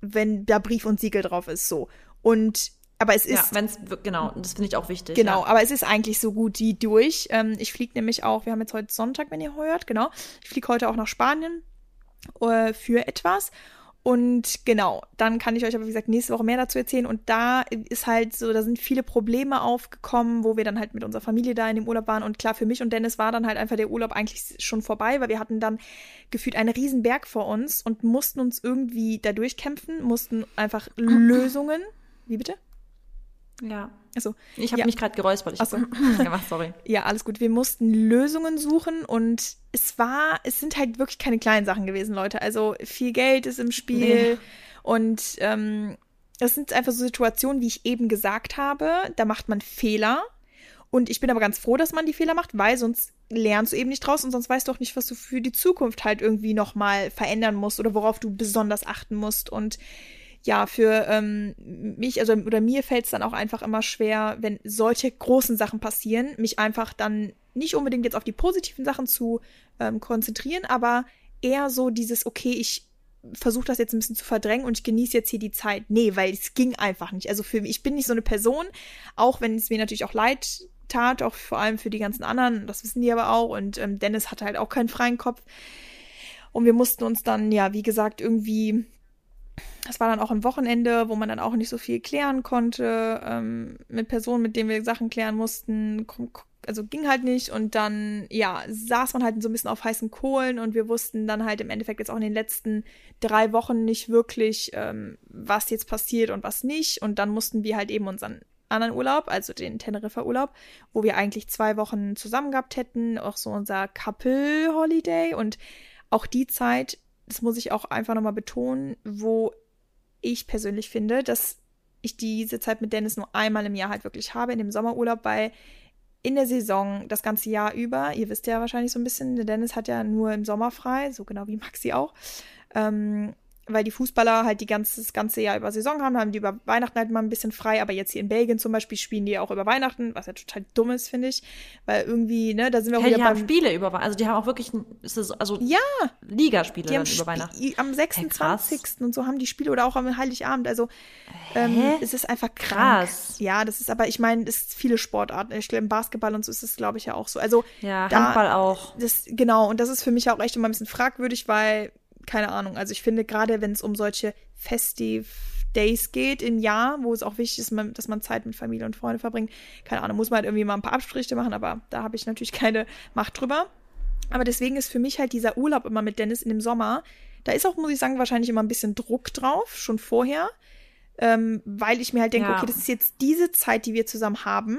wenn da Brief und Siegel drauf ist, so. Und, aber es Ja, ist, wenn's, genau, das finde ich auch wichtig. Genau, Ja. aber es ist eigentlich so gut wie durch. Ähm, ich fliege nämlich auch, wir haben jetzt heute Sonntag, wenn ihr hört, genau. Ich fliege heute auch nach Spanien äh, für etwas. Und genau, dann kann ich euch aber, wie gesagt, nächste Woche mehr dazu erzählen. Und da ist halt so, da sind viele Probleme aufgekommen, wo wir dann halt mit unserer Familie da in dem Urlaub waren. Und klar, für mich und Dennis war dann halt einfach der Urlaub eigentlich schon vorbei, weil wir hatten dann gefühlt einen riesen Berg vor uns und mussten uns irgendwie da durchkämpfen, mussten einfach [CLEARS THROAT] Lösungen. Wie bitte? ja. Also, Ich habe Ja. mich gerade geräuspert. Ich Ach so. hab [LAUGHS] gemacht, sorry. [LAUGHS] Ja, alles gut. Wir mussten Lösungen suchen und es war, es sind halt wirklich keine kleinen Sachen gewesen, Leute. Also viel Geld ist im Spiel Nee. und ähm, das sind einfach so Situationen, wie ich eben gesagt habe. Da macht man Fehler und ich bin aber ganz froh, dass man die Fehler macht, weil sonst lernst du eben nicht draus und sonst weißt du auch nicht, was du für die Zukunft halt irgendwie noch mal verändern musst oder worauf du besonders achten musst und ja, für ähm, mich, also oder mir fällt es dann auch einfach immer schwer, wenn solche großen Sachen passieren, mich einfach dann nicht unbedingt jetzt auf die positiven Sachen zu ähm, konzentrieren, aber eher so dieses, okay, ich versuche das jetzt ein bisschen zu verdrängen und ich genieße jetzt hier die Zeit. Nee, weil es ging einfach nicht. Also für mich, ich bin nicht so eine Person, auch wenn es mir natürlich auch leid tat, auch vor allem für die ganzen anderen, das wissen die aber auch. Und ähm, Dennis hatte halt auch keinen freien Kopf. Und wir mussten uns dann, ja, wie gesagt, irgendwie das war dann auch ein Wochenende, wo man dann auch nicht so viel klären konnte, ähm, mit Personen, mit denen wir Sachen klären mussten. Also ging halt nicht. Und dann, ja, saß man halt so ein bisschen auf heißen Kohlen und wir wussten dann halt im Endeffekt jetzt auch in den letzten drei Wochen nicht wirklich, ähm, was jetzt passiert und was nicht. Und dann mussten wir halt eben unseren anderen Urlaub, also den Teneriffa-Urlaub, wo wir eigentlich zwei Wochen zusammen gehabt hätten, auch so unser Couple-Holiday und auch die Zeit das muss ich auch einfach nochmal betonen, wo ich persönlich finde, dass ich diese Zeit mit Dennis nur einmal im Jahr halt wirklich habe, in dem Sommerurlaub, weil in der Saison, das ganze Jahr über, ihr wisst ja wahrscheinlich so ein bisschen, Dennis hat ja nur im Sommer frei, so genau wie Maxi auch. Ähm, weil die Fußballer halt die ganze, das ganze Jahr über Saison haben, haben die über Weihnachten halt mal ein bisschen frei, aber jetzt hier in Belgien zum Beispiel spielen die auch über Weihnachten, was ja total dumm ist, finde ich, weil irgendwie, ne, da sind wir auch hey, wieder die haben Spiele über also die haben auch wirklich, also ja, Ligaspiele die dann über Weihnachten. Am 26. Hey, und so haben die Spiele oder auch am Heiligabend, also ähm, es ist einfach krank. Krass. Ja, das ist aber, ich meine, es ist viele Sportarten, ich glaube im Basketball und so ist es, glaube ich, ja auch so, also ja, Handball da, auch. Das, genau, und das ist für mich auch echt immer ein bisschen fragwürdig, weil keine Ahnung. Also ich finde gerade, wenn es um solche Festive Days geht im Jahr, wo es auch wichtig ist, dass man Zeit mit Familie und Freunde verbringt, keine Ahnung, muss man halt irgendwie mal ein paar Abstriche machen, aber da habe ich natürlich [LAUGHS] keine Macht drüber. Aber deswegen ist für mich halt dieser Urlaub immer mit Dennis in dem Sommer, da ist auch, muss ich sagen, wahrscheinlich immer ein bisschen Druck drauf, schon vorher, ähm, weil ich mir halt denke, ja. okay, das ist jetzt diese Zeit, die wir zusammen haben.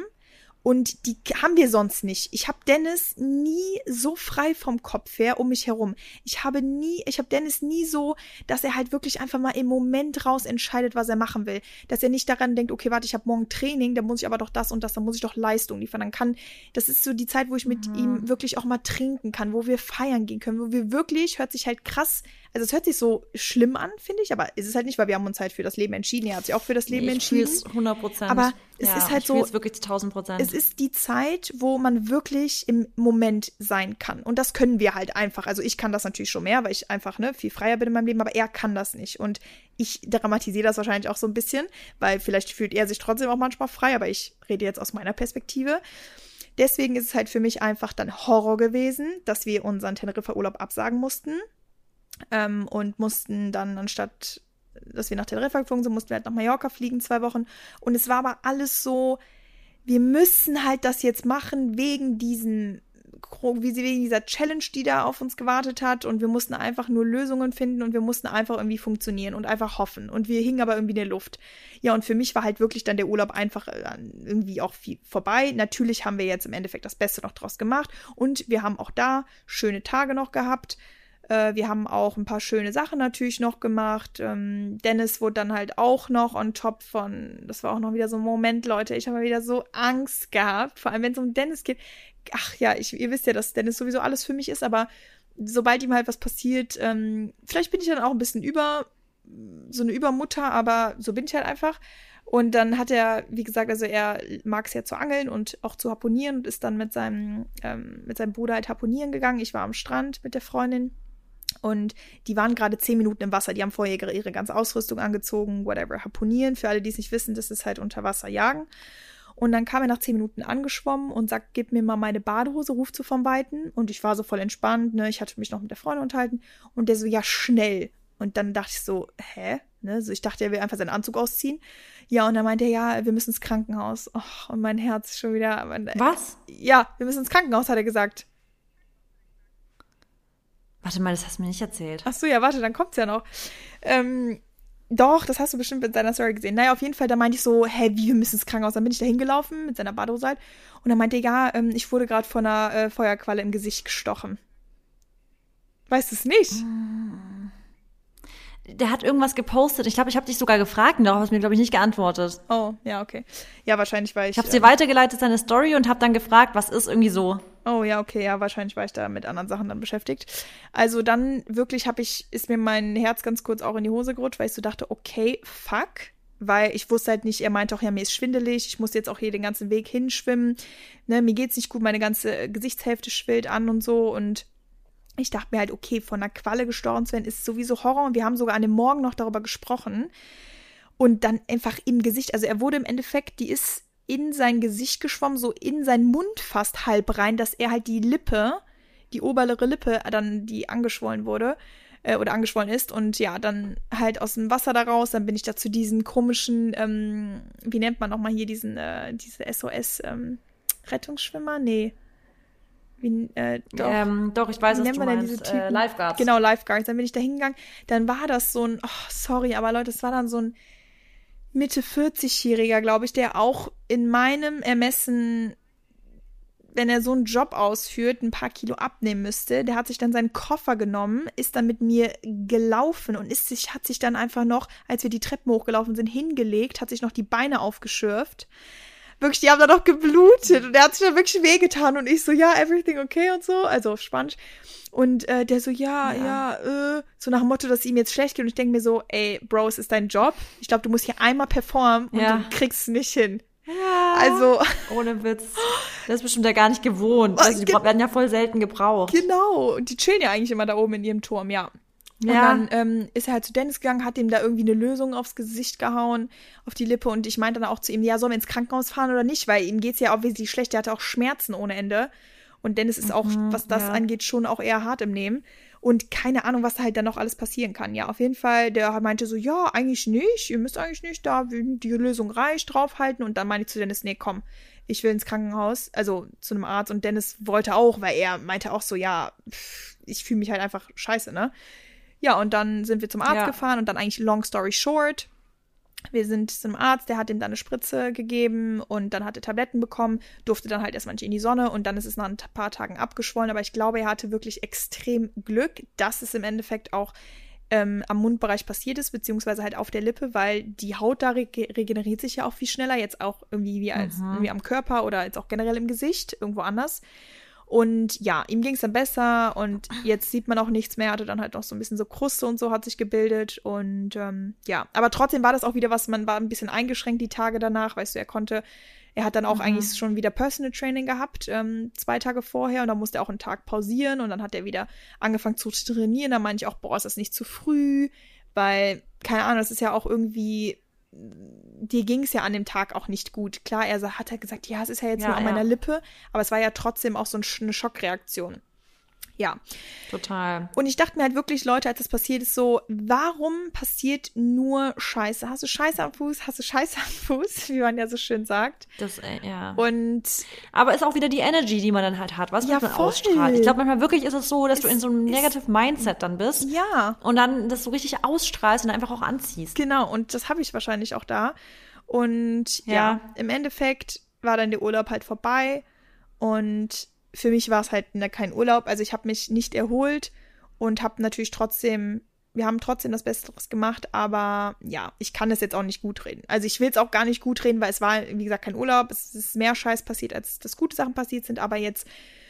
Und die haben wir sonst nicht. Ich habe Dennis nie so frei vom Kopf her um mich herum. Ich habe nie, ich habe Dennis nie so, dass er halt wirklich einfach mal im Moment raus entscheidet, was er machen will. Dass er nicht daran denkt, okay, warte, ich habe morgen Training, dann muss ich aber doch das und das, dann muss ich doch Leistung liefern. Dann kann, das ist so die Zeit, wo ich mit mhm. ihm wirklich auch mal trinken kann, wo wir feiern gehen können, wo wir wirklich, hört sich halt krass also es hört sich so schlimm an, finde ich, aber es ist halt nicht, weil wir haben uns halt für das Leben entschieden. Er hat sich auch für das Leben nee, ich entschieden. Es 100 Prozent. Aber es ja, ist halt ich so. Es wirklich 1000 Prozent. Es ist die Zeit, wo man wirklich im Moment sein kann. Und das können wir halt einfach. Also ich kann das natürlich schon mehr, weil ich einfach ne, viel freier bin in meinem Leben, aber er kann das nicht. Und ich dramatisiere das wahrscheinlich auch so ein bisschen, weil vielleicht fühlt er sich trotzdem auch manchmal frei, aber ich rede jetzt aus meiner Perspektive. Deswegen ist es halt für mich einfach dann Horror gewesen, dass wir unseren Teneriffa-Urlaub absagen mussten ähm, und mussten dann anstatt dass wir nach Teneriffa geflogen sind, mussten wir halt nach Mallorca fliegen, zwei Wochen. Und es war aber alles so, wir müssen halt das jetzt machen wegen diesen, wie sie wegen dieser Challenge, die da auf uns gewartet hat. Und wir mussten einfach nur Lösungen finden und wir mussten einfach irgendwie funktionieren und einfach hoffen. Und wir hingen aber irgendwie in der Luft. Ja, und für mich war halt wirklich dann der Urlaub einfach äh, irgendwie auch viel vorbei. Natürlich haben wir jetzt im Endeffekt das Beste noch draus gemacht und wir haben auch da schöne Tage noch gehabt. Äh, wir haben auch ein paar schöne Sachen natürlich noch gemacht. Ähm, Dennis wurde dann halt auch noch on top von, das war auch noch wieder so ein Moment, Leute. Ich habe wieder so Angst gehabt, vor allem wenn es um Dennis geht. Ach ja, ich, ihr wisst ja, dass Dennis sowieso alles für mich ist, aber sobald ihm halt was passiert, ähm, vielleicht bin ich dann auch ein bisschen über, so eine Übermutter, aber so bin ich halt einfach. Und dann hat er, wie gesagt, also er mag es ja zu angeln und auch zu harponieren und ist dann mit seinem, ähm, mit seinem Bruder halt harponieren gegangen. Ich war am Strand mit der Freundin. Und die waren gerade zehn Minuten im Wasser. Die haben vorher ihre, ihre ganze Ausrüstung angezogen, whatever, harponieren. Für alle, die es nicht wissen, das ist halt unter Wasser jagen. Und dann kam er nach zehn Minuten angeschwommen und sagt, gib mir mal meine Badehose, ruft so vom Weiten. Und ich war so voll entspannt, ne? Ich hatte mich noch mit der Freundin unterhalten. Und der so, ja, schnell. Und dann dachte ich so, hä? Ne? So, ich dachte, er will einfach seinen Anzug ausziehen. Ja, und dann meinte er, ja, wir müssen ins Krankenhaus. Oh, und mein Herz ist schon wieder. Was? Ja, wir müssen ins Krankenhaus, hat er gesagt. Warte mal, das hast du mir nicht erzählt. Ach so, ja, warte, dann kommt's ja noch. Ähm, doch, das hast du bestimmt mit seiner Story gesehen. Naja, auf jeden Fall, da meinte ich so, hä, wie, wir müssen ins Krankenhaus. Dann bin ich da hingelaufen mit seiner Badehose halt. Und dann meinte er, ja, ähm, ich wurde gerade von einer äh, Feuerqualle im Gesicht gestochen. Weißt du es nicht? Hm. Der hat irgendwas gepostet. Ich glaube, ich habe dich sogar gefragt, und darauf hast du mir, glaube ich, nicht geantwortet. Oh, ja, okay. Ja, wahrscheinlich war ich. Ich habe ähm, dir weitergeleitet, seine Story, und habe dann gefragt, was ist irgendwie so. Oh ja, okay, ja, wahrscheinlich war ich da mit anderen Sachen dann beschäftigt. Also dann wirklich habe ich, ist mir mein Herz ganz kurz auch in die Hose gerutscht, weil ich so dachte, okay, fuck. Weil ich wusste halt nicht, er meinte auch, ja, mir ist schwindelig, ich muss jetzt auch hier den ganzen Weg hinschwimmen. Ne, mir geht's nicht gut, meine ganze Gesichtshälfte schwillt an und so. Und ich dachte mir halt, okay, von einer Qualle gestorben zu werden, ist sowieso Horror. Und wir haben sogar an dem Morgen noch darüber gesprochen. Und dann einfach im Gesicht, also er wurde im Endeffekt, die ist in sein Gesicht geschwommen, so in seinen Mund fast halb rein, dass er halt die Lippe, die obere Lippe, dann die angeschwollen wurde äh, oder angeschwollen ist und ja, dann halt aus dem Wasser daraus, dann bin ich da zu diesen komischen, ähm, wie nennt man nochmal hier diesen, äh, diese SOS, ähm, Rettungsschwimmer? Nee. Wie, äh, doch. Ähm, doch, ich weiß, wie was du meinst. Äh, Lifeguards. Genau, Lifeguards. Dann bin ich da hingegangen. Dann war das so ein, oh, sorry, aber Leute, es war dann so ein Mitte 40-Jähriger, glaube ich, der auch in meinem Ermessen wenn er so einen Job ausführt, ein paar Kilo abnehmen müsste. Der hat sich dann seinen Koffer genommen, ist dann mit mir gelaufen und ist sich, hat sich dann einfach noch, als wir die Treppen hochgelaufen sind, hingelegt, hat sich noch die Beine aufgeschürft. Wirklich, die haben da noch geblutet und er hat sich da wirklich wehgetan und ich so, ja, everything okay und so, also auf Spanisch. Und äh, der so, ja, ja, ja äh, so nach dem Motto, dass ihm jetzt schlecht geht und ich denke mir so, ey, Bro, es ist dein Job. Ich glaube, du musst hier einmal performen und ja. du kriegst es nicht hin. Ja. Also. [LAUGHS] Ohne Witz. Das ist bestimmt ja gar nicht gewohnt. Also, die werden ja voll selten gebraucht. Genau. Und die chillen ja eigentlich immer da oben in ihrem Turm, ja. Und ja. dann ähm, ist er halt zu Dennis gegangen, hat ihm da irgendwie eine Lösung aufs Gesicht gehauen, auf die Lippe. Und ich meinte dann auch zu ihm, ja, sollen wir ins Krankenhaus fahren oder nicht? Weil ihm geht's ja auch wesentlich schlecht. Der hatte auch Schmerzen ohne Ende. Und Dennis ist auch, mhm, was das ja. angeht, schon auch eher hart im Nehmen. Und keine Ahnung, was da halt dann noch alles passieren kann. Ja, auf jeden Fall, der meinte so, ja, eigentlich nicht, ihr müsst eigentlich nicht da, die Lösung reicht, draufhalten. Und dann meinte ich zu Dennis, nee, komm, ich will ins Krankenhaus, also zu einem Arzt. Und Dennis wollte auch, weil er meinte auch so, ja, ich fühle mich halt einfach scheiße, ne? Ja, und dann sind wir zum Arzt ja. gefahren und dann eigentlich long story short, wir sind zum Arzt, der hat ihm dann eine Spritze gegeben und dann hat er Tabletten bekommen, durfte dann halt erstmal nicht in die Sonne und dann ist es nach ein paar Tagen abgeschwollen. Aber ich glaube, er hatte wirklich extrem Glück, dass es im Endeffekt auch ähm, am Mundbereich passiert ist, beziehungsweise halt auf der Lippe, weil die Haut da re regeneriert sich ja auch viel schneller, jetzt auch irgendwie wie als mhm. irgendwie am Körper oder jetzt auch generell im Gesicht, irgendwo anders. Und ja, ihm ging es dann besser und jetzt sieht man auch nichts mehr. Hatte dann halt noch so ein bisschen so Kruste und so hat sich gebildet. Und ähm, ja, aber trotzdem war das auch wieder was, man war ein bisschen eingeschränkt die Tage danach. Weißt du, er konnte, er hat dann auch mhm. eigentlich schon wieder Personal Training gehabt, ähm, zwei Tage vorher. Und dann musste er auch einen Tag pausieren und dann hat er wieder angefangen zu trainieren. Da meinte ich auch, boah, ist das nicht zu früh? Weil, keine Ahnung, das ist ja auch irgendwie dir ging es ja an dem Tag auch nicht gut. Klar, er hat ja gesagt, ja, es ist ja jetzt ja, nur an ja. meiner Lippe, aber es war ja trotzdem auch so eine Schockreaktion. Ja. Total. Und ich dachte mir halt wirklich, Leute, als das passiert ist, so, warum passiert nur Scheiße? Hast du Scheiße am Fuß? Hast du Scheiße am Fuß? [LAUGHS] Wie man ja so schön sagt. Das, äh, ja. Und. Aber ist auch wieder die Energy, die man dann halt hat, was ja, man voll. ausstrahlt. Ich glaube, manchmal wirklich ist es so, dass es, du in so einem Negative Mindset dann bist. Ja. Und dann das so richtig ausstrahlst und einfach auch anziehst. Genau. Und das habe ich wahrscheinlich auch da. Und ja. ja, im Endeffekt war dann der Urlaub halt vorbei. Und für mich war es halt kein Urlaub. Also ich habe mich nicht erholt und habe natürlich trotzdem, wir haben trotzdem das Beste draus gemacht, aber ja, ich kann es jetzt auch nicht gut reden. Also ich will es auch gar nicht gut reden, weil es war, wie gesagt, kein Urlaub. Es ist mehr Scheiß passiert, als dass gute Sachen passiert sind, aber jetzt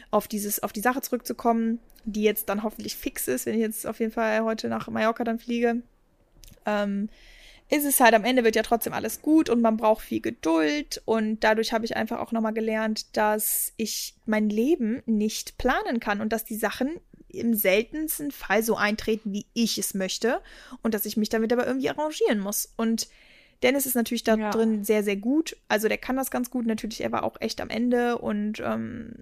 auf dieses, auf die Sache zurückzukommen, die jetzt dann hoffentlich fix ist, wenn ich jetzt auf jeden Fall heute nach Mallorca dann fliege. Ähm, ist es halt am Ende wird ja trotzdem alles gut und man braucht viel Geduld und dadurch habe ich einfach auch nochmal gelernt, dass ich mein Leben nicht planen kann und dass die Sachen im seltensten Fall so eintreten, wie ich es möchte und dass ich mich damit aber irgendwie arrangieren muss und Dennis ist natürlich da ja. drin sehr, sehr gut. Also der kann das ganz gut. Natürlich, er war auch echt am Ende und ähm,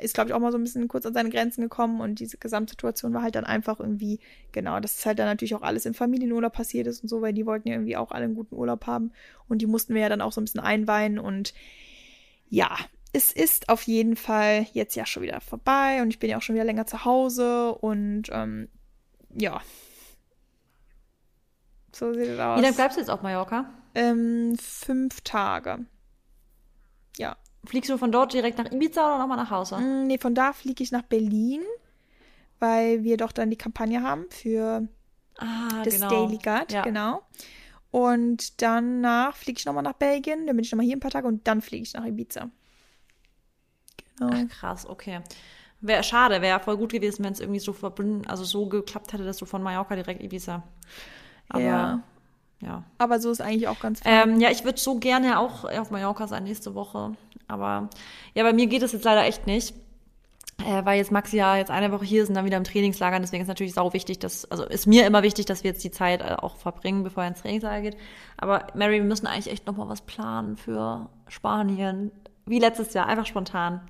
ist, glaube ich, auch mal so ein bisschen kurz an seine Grenzen gekommen und diese Gesamtsituation war halt dann einfach irgendwie, genau, dass es halt dann natürlich auch alles im Familienurlaub passiert ist und so, weil die wollten ja irgendwie auch alle einen guten Urlaub haben und die mussten wir ja dann auch so ein bisschen einweihen und ja, es ist auf jeden Fall jetzt ja schon wieder vorbei und ich bin ja auch schon wieder länger zu Hause und ähm, ja. So sieht es aus. Wie lange bleibst du jetzt auf Mallorca? Ähm, fünf Tage. Ja. Fliegst du von dort direkt nach Ibiza oder nochmal nach Hause? Mm, nee, von da fliege ich nach Berlin, weil wir doch dann die Kampagne haben für ah, das genau. Daily Guard, ja. genau. Und danach fliege ich nochmal nach Belgien, dann bin ich nochmal hier ein paar Tage und dann fliege ich nach Ibiza. Genau. Ach, krass, okay. Wäre schade, wäre voll gut gewesen, wenn es irgendwie so verbunden, also so geklappt hätte, dass du von Mallorca direkt Ibiza. Aber ja. ja. Aber so ist eigentlich auch ganz ähm, Ja, ich würde so gerne auch auf Mallorca sein nächste Woche. Aber ja, bei mir geht es jetzt leider echt nicht. Äh, weil jetzt Maxi ja jetzt eine Woche hier ist und dann wieder im Trainingslager. Deswegen ist natürlich sau wichtig, dass, also ist mir immer wichtig, dass wir jetzt die Zeit äh, auch verbringen, bevor er ins Trainingslager geht. Aber Mary, wir müssen eigentlich echt nochmal was planen für Spanien. Wie letztes Jahr, einfach spontan.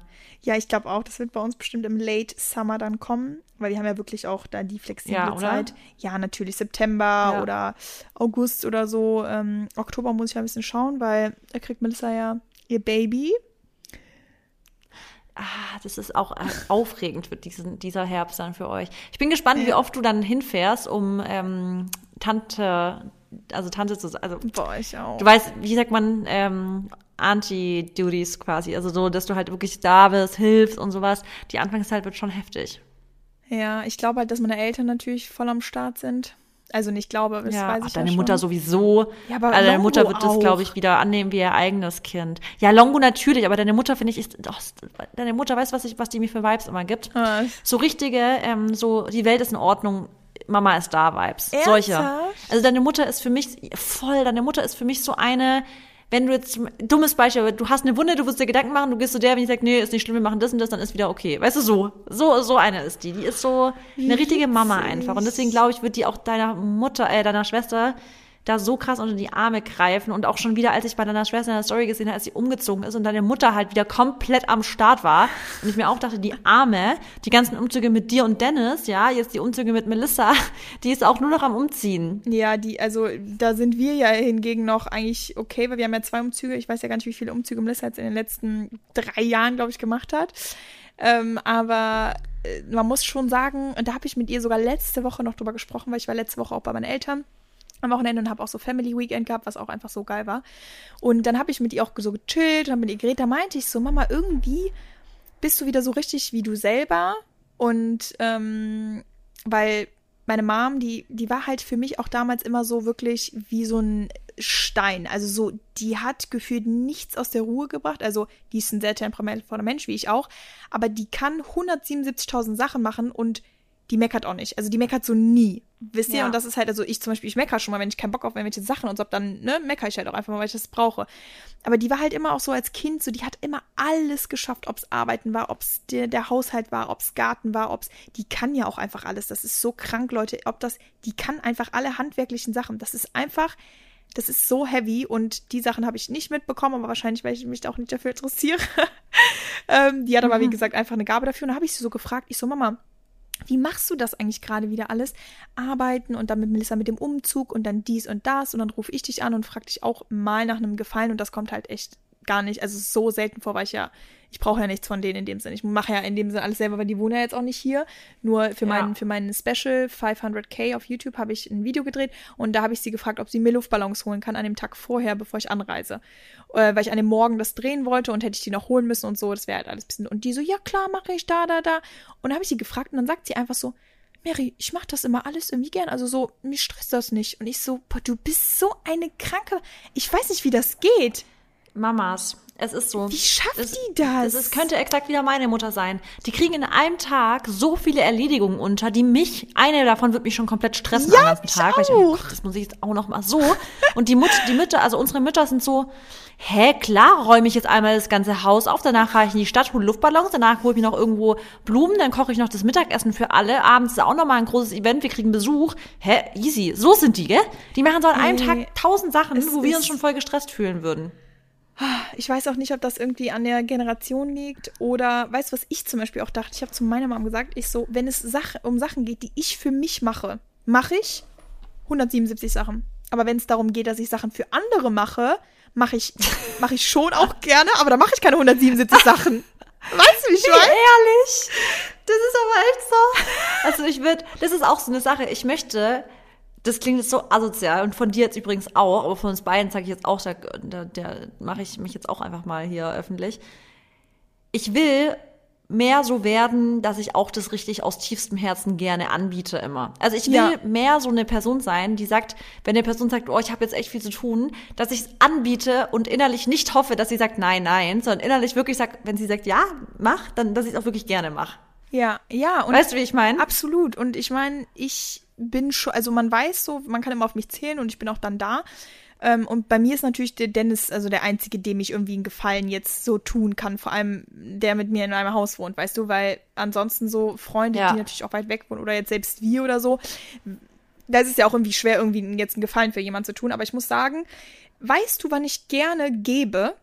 Ja, ich glaube auch, das wird bei uns bestimmt im Late Summer dann kommen, weil wir haben ja wirklich auch da die flexible ja, Zeit. Ja, natürlich September ja. oder August oder so. Ähm, Oktober muss ich ja ein bisschen schauen, weil da kriegt Melissa ja ihr Baby. Ah, das ist auch äh, aufregend für diesen, dieser Herbst dann für euch. Ich bin gespannt, wie oft du dann hinfährst, um ähm, Tante, also Tante zu, also Boah, ich auch. Du weißt, wie sagt man, ähm, Anti-Duties quasi. Also so, dass du halt wirklich da bist, hilfst und sowas. Die Anfangszeit wird schon heftig. Ja, ich glaube halt, dass meine Eltern natürlich voll am Start sind. Also nicht glaube, das ja, weiß ach, ich deine ja Mutter sowieso. Ja, aber also deine Longo Mutter wird das, glaube ich, wieder annehmen wie ihr eigenes Kind. Ja, Longo natürlich, aber deine Mutter, finde ich, ist, doch, deine Mutter weiß, was, ich, was die mir für Vibes immer gibt. Ah, So richtige, ähm, so, die Welt ist in Ordnung, Mama ist da Vibes. Solche. Ernsthaft? Also deine Mutter ist für mich voll, deine Mutter ist für mich so eine, wenn du jetzt, dummes Beispiel, du hast eine Wunde, du wirst dir Gedanken machen, du gehst zu der, wenn ich sag, nee, ist nicht schlimm, wir machen das und das, dann ist wieder okay. Weißt du, so, so, so eine ist die. Die ist so eine richtige Mama einfach. Und deswegen glaube ich, wird die auch deiner Mutter, äh, deiner Schwester da so krass unter die Arme greifen und auch schon wieder, als ich bei deiner Schwester in der Story gesehen habe, als sie umgezogen ist und deine Mutter halt wieder komplett am Start war und ich mir auch dachte, die Arme, die ganzen Umzüge mit dir und Dennis, ja, jetzt die Umzüge mit Melissa, [LAUGHS] die ist auch nur noch am Umziehen. Ja, die, also da sind wir ja hingegen noch eigentlich okay, weil wir haben ja zwei Umzüge. Ich weiß ja gar nicht, wie viele Umzüge Melissa jetzt in den letzten drei Jahren, glaube ich, gemacht hat. Ähm, aber äh, man muss schon sagen, und da habe ich mit ihr sogar letzte Woche noch drüber gesprochen, weil ich war letzte Woche auch bei meinen Eltern am Wochenende und habe auch so Family Weekend gehabt, was auch einfach so geil war. Und dann habe ich mit ihr auch so gechillt und mit ihr geredet. Da meinte ich so, Mama, irgendwie bist du wieder so richtig wie du selber. Und ähm, weil meine Mom, die, die war halt für mich auch damals immer so wirklich wie so ein Stein. Also so, die hat gefühlt nichts aus der Ruhe gebracht. Also die ist ein sehr temperamentvoller Mensch, wie ich auch. Aber die kann 177.000 Sachen machen und die meckert auch nicht. Also die meckert so nie. Wisst ihr? Ja. Und das ist halt, also ich zum Beispiel, ich meckere schon mal, wenn ich keinen Bock auf irgendwelche Sachen und so hab, dann, ne, meckere ich halt auch einfach mal, weil ich das brauche. Aber die war halt immer auch so als Kind, so, die hat immer alles geschafft, ob's Arbeiten war, ob's der, der Haushalt war, ob's Garten war, ob's, die kann ja auch einfach alles. Das ist so krank, Leute, ob das, die kann einfach alle handwerklichen Sachen. Das ist einfach, das ist so heavy und die Sachen habe ich nicht mitbekommen, aber wahrscheinlich, weil ich mich da auch nicht dafür interessiere. [LAUGHS] ähm, die hat aber, wie gesagt, einfach eine Gabe dafür. Und da habe ich sie so gefragt, ich so, Mama, wie machst du das eigentlich gerade wieder alles? Arbeiten und dann mit Melissa mit dem Umzug und dann dies und das und dann rufe ich dich an und frag dich auch mal nach einem Gefallen und das kommt halt echt gar nicht, also es ist so selten vor, weil ich ja, ich brauche ja nichts von denen in dem Sinne. Ich mache ja in dem Sinne alles selber, weil die wohnen ja jetzt auch nicht hier. Nur für Ja. meinen für meinen Special 500k auf YouTube habe ich ein Video gedreht und da habe ich sie gefragt, ob sie mir Luftballons holen kann an dem Tag vorher, bevor ich anreise. Äh, weil ich an dem Morgen das drehen wollte und hätte ich die noch holen müssen und so, das wäre halt alles ein bisschen. Und die so, ja klar, mache ich da, da, da. Und habe ich sie gefragt und dann sagt sie einfach so, Mary, ich mache das immer alles irgendwie gern. Also so, mich stresst das nicht. Und ich so, boah, du bist so eine kranke. Ich weiß nicht, wie das geht. Mamas. Es ist so. Wie schafft es, die das? Es, könnte exakt wieder meine Mutter sein. Die kriegen in einem Tag so viele Erledigungen unter, die mich, eine davon wird mich schon komplett stressen Ja, am ganzen Tag. Weil ich, oh auch. Das muss ich jetzt auch noch mal so. Und die, Mut, die Mütter, also unsere Mütter sind so, hä, klar räume ich jetzt einmal das ganze Haus auf, danach fahre ich in die Stadt, hole Luftballons, danach hole ich mir noch irgendwo Blumen, dann koche ich noch das Mittagessen für alle, abends ist auch noch mal ein großes Event, wir kriegen Besuch. Hä, easy. So sind die, gell? Die machen so an einem Ey, Tag tausend Sachen, wo wir uns schon voll gestresst fühlen würden. Ich weiß auch nicht, ob das irgendwie an der Generation liegt oder, weißt du, was ich zum Beispiel auch dachte? Ich habe zu meiner Mom gesagt, ich so, wenn es Sach um Sachen geht, die ich für mich mache, mache ich 177 Sachen. Aber wenn es darum geht, dass ich Sachen für andere mache, mache ich, [LAUGHS] mache ich schon auch gerne, aber da mache ich keine 177 Sachen. Weißt du, wie ich meine? Ehrlich? Das ist aber echt so. Also ich würde, das ist auch so eine Sache. Ich möchte, das klingt jetzt so asozial und von dir jetzt übrigens auch, aber von uns beiden sage ich jetzt auch, da, da, da mache ich mich jetzt auch einfach mal hier öffentlich. Ich will mehr so werden, dass ich auch das richtig aus tiefstem Herzen gerne anbiete immer. Also ich will Ja. mehr so eine Person sein, die sagt, wenn eine Person sagt, oh, ich habe jetzt echt viel zu tun, dass ich es anbiete und innerlich nicht hoffe, dass sie sagt nein, nein, sondern innerlich wirklich sagt, wenn sie sagt ja, mach, dann dass ich es auch wirklich gerne mache. Ja, ja. Und Weißt du, wie ich meine? Absolut. Und ich meine, ich bin schon, also man weiß so, man kann immer auf mich zählen und ich bin auch dann da. Ähm, und bei mir ist natürlich der Dennis, also der Einzige, dem ich irgendwie einen Gefallen jetzt so tun kann. Vor allem der mit mir in einem Haus wohnt, weißt du, weil ansonsten so Freunde, Ja. die natürlich auch weit weg wohnen oder jetzt selbst wir oder so, da ist es ja auch irgendwie schwer, irgendwie jetzt einen Gefallen für jemanden zu tun. Aber ich muss sagen, weißt du, wann ich gerne gebe?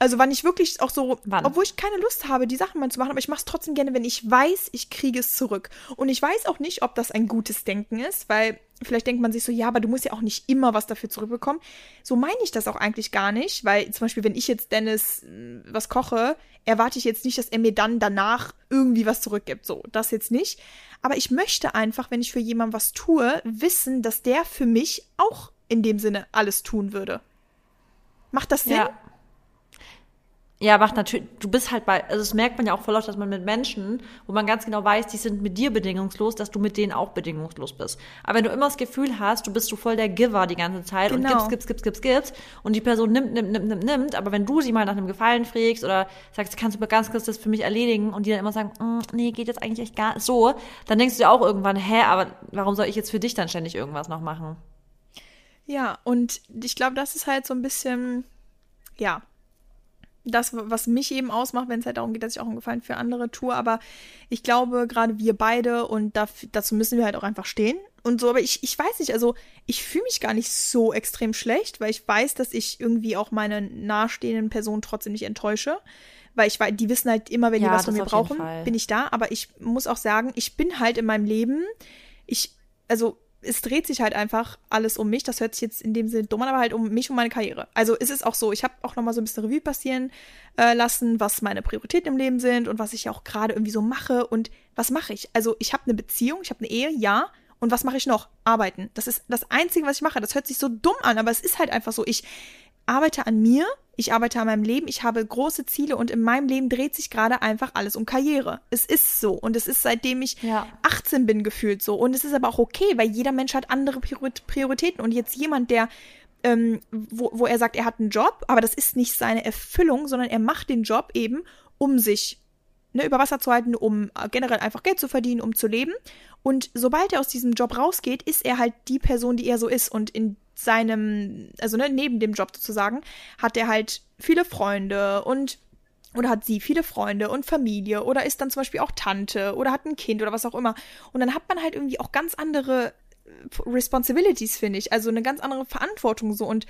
Also wann ich wirklich auch so, Wann? obwohl ich keine Lust habe, die Sachen mal zu machen, aber ich mache es trotzdem gerne, wenn ich weiß, ich kriege es zurück. Und ich weiß auch nicht, ob das ein gutes Denken ist, weil vielleicht denkt man sich so, ja, aber du musst ja auch nicht immer was dafür zurückbekommen. So meine ich das auch eigentlich gar nicht, weil zum Beispiel, wenn ich jetzt Dennis mh, was koche, erwarte ich jetzt nicht, dass er mir dann danach irgendwie was zurückgibt. So, das jetzt nicht. Aber ich möchte einfach, wenn ich für jemanden was tue, wissen, dass der für mich auch in dem Sinne alles tun würde. Macht das Sinn? Ja. Ja, macht natürlich, du bist halt bei, also das merkt man ja auch voll oft, dass man mit Menschen, wo man ganz genau weiß, die sind mit dir bedingungslos, dass du mit denen auch bedingungslos bist. Aber wenn du immer das Gefühl hast, du bist so voll der Giver die ganze Zeit genau. und gibst, gibst, gibst, gibst, gibst und die Person nimmt, nimmt, nimmt, nimmt, nimmt, aber wenn du sie mal nach einem Gefallen fragst oder sagst, kannst du mal ganz kurz das für mich erledigen und die dann immer sagen, mm, nee, geht jetzt eigentlich echt gar nicht so, dann denkst du dir auch irgendwann, hä, aber warum soll ich jetzt für dich dann ständig irgendwas noch machen? Ja, und ich glaube, das ist halt so ein bisschen, ja, das, was mich eben ausmacht, wenn es halt darum geht, dass ich auch einen Gefallen für andere tue. Aber ich glaube, gerade wir beide und dazu müssen wir halt auch einfach stehen und so. Aber ich, ich weiß nicht, also ich fühle mich gar nicht so extrem schlecht, weil ich weiß, dass ich irgendwie auch meine nahestehenden Personen trotzdem nicht enttäusche. Weil ich weiß, die wissen halt immer, wenn ja, die was von mir brauchen, bin ich da. Aber ich muss auch sagen, ich bin halt in meinem Leben, ich, also es dreht sich halt einfach alles um mich. Das hört sich jetzt in dem Sinne dumm an, aber halt um mich und meine Karriere. Also ist es auch so, ich habe auch noch mal so ein bisschen Revue passieren äh, lassen, was meine Prioritäten im Leben sind und was ich auch gerade irgendwie so mache und was mache ich. Also ich habe eine Beziehung, ich habe eine Ehe, ja. Und was mache ich noch? Arbeiten. Das ist das Einzige, was ich mache. Das hört sich so dumm an, aber es ist halt einfach so. Ich arbeite an mir, ich arbeite an meinem Leben, ich habe große Ziele und in meinem Leben dreht sich gerade einfach alles um Karriere. Es ist so und es ist seitdem ich ja. 18 bin gefühlt so und es ist aber auch okay, weil jeder Mensch hat andere Prioritäten und jetzt jemand, der ähm, wo, wo er sagt, er hat einen Job, aber das ist nicht seine Erfüllung, sondern er macht den Job eben, um sich ne, über Wasser zu halten, um generell einfach Geld zu verdienen, um zu leben. Und sobald er aus diesem Job rausgeht, ist er halt die Person, die er so ist. Und in seinem, also ne, neben dem Job sozusagen, hat er halt viele Freunde und oder hat sie viele Freunde und Familie oder ist dann zum Beispiel auch Tante oder hat ein Kind oder was auch immer. Und dann hat man halt irgendwie auch ganz andere äh, Responsibilities, finde ich. Also eine ganz andere Verantwortung so. Und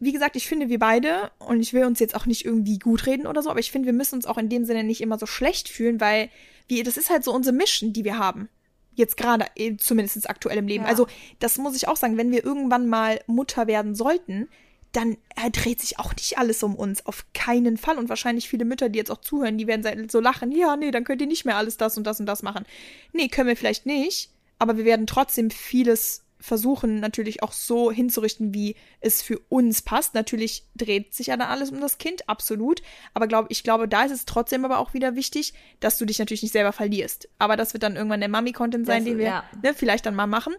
wie gesagt, ich finde, wir beide, und ich will uns jetzt auch nicht irgendwie gut reden oder so, aber ich finde, wir müssen uns auch in dem Sinne nicht immer so schlecht fühlen, weil wir, das ist halt so unsere Mission, die wir haben. Jetzt gerade, äh, zumindest aktuell im Leben. Ja. Also, das muss ich auch sagen, wenn wir irgendwann mal Mutter werden sollten, dann äh, dreht sich auch nicht alles um uns. Auf keinen Fall. Und wahrscheinlich viele Mütter, die jetzt auch zuhören, die werden so lachen. Ja, nee, dann könnt ihr nicht mehr alles das und das und das machen. Nee, können wir vielleicht nicht. Aber wir werden trotzdem vieles versuchen natürlich auch so hinzurichten, wie es für uns passt. Natürlich dreht sich ja dann alles um das Kind, absolut. Aber glaub, ich glaube, da ist es trotzdem aber auch wieder wichtig, dass du dich natürlich nicht selber verlierst. Aber das wird dann irgendwann der Mami-Content sein, das, den wir ja. ne, vielleicht dann mal machen.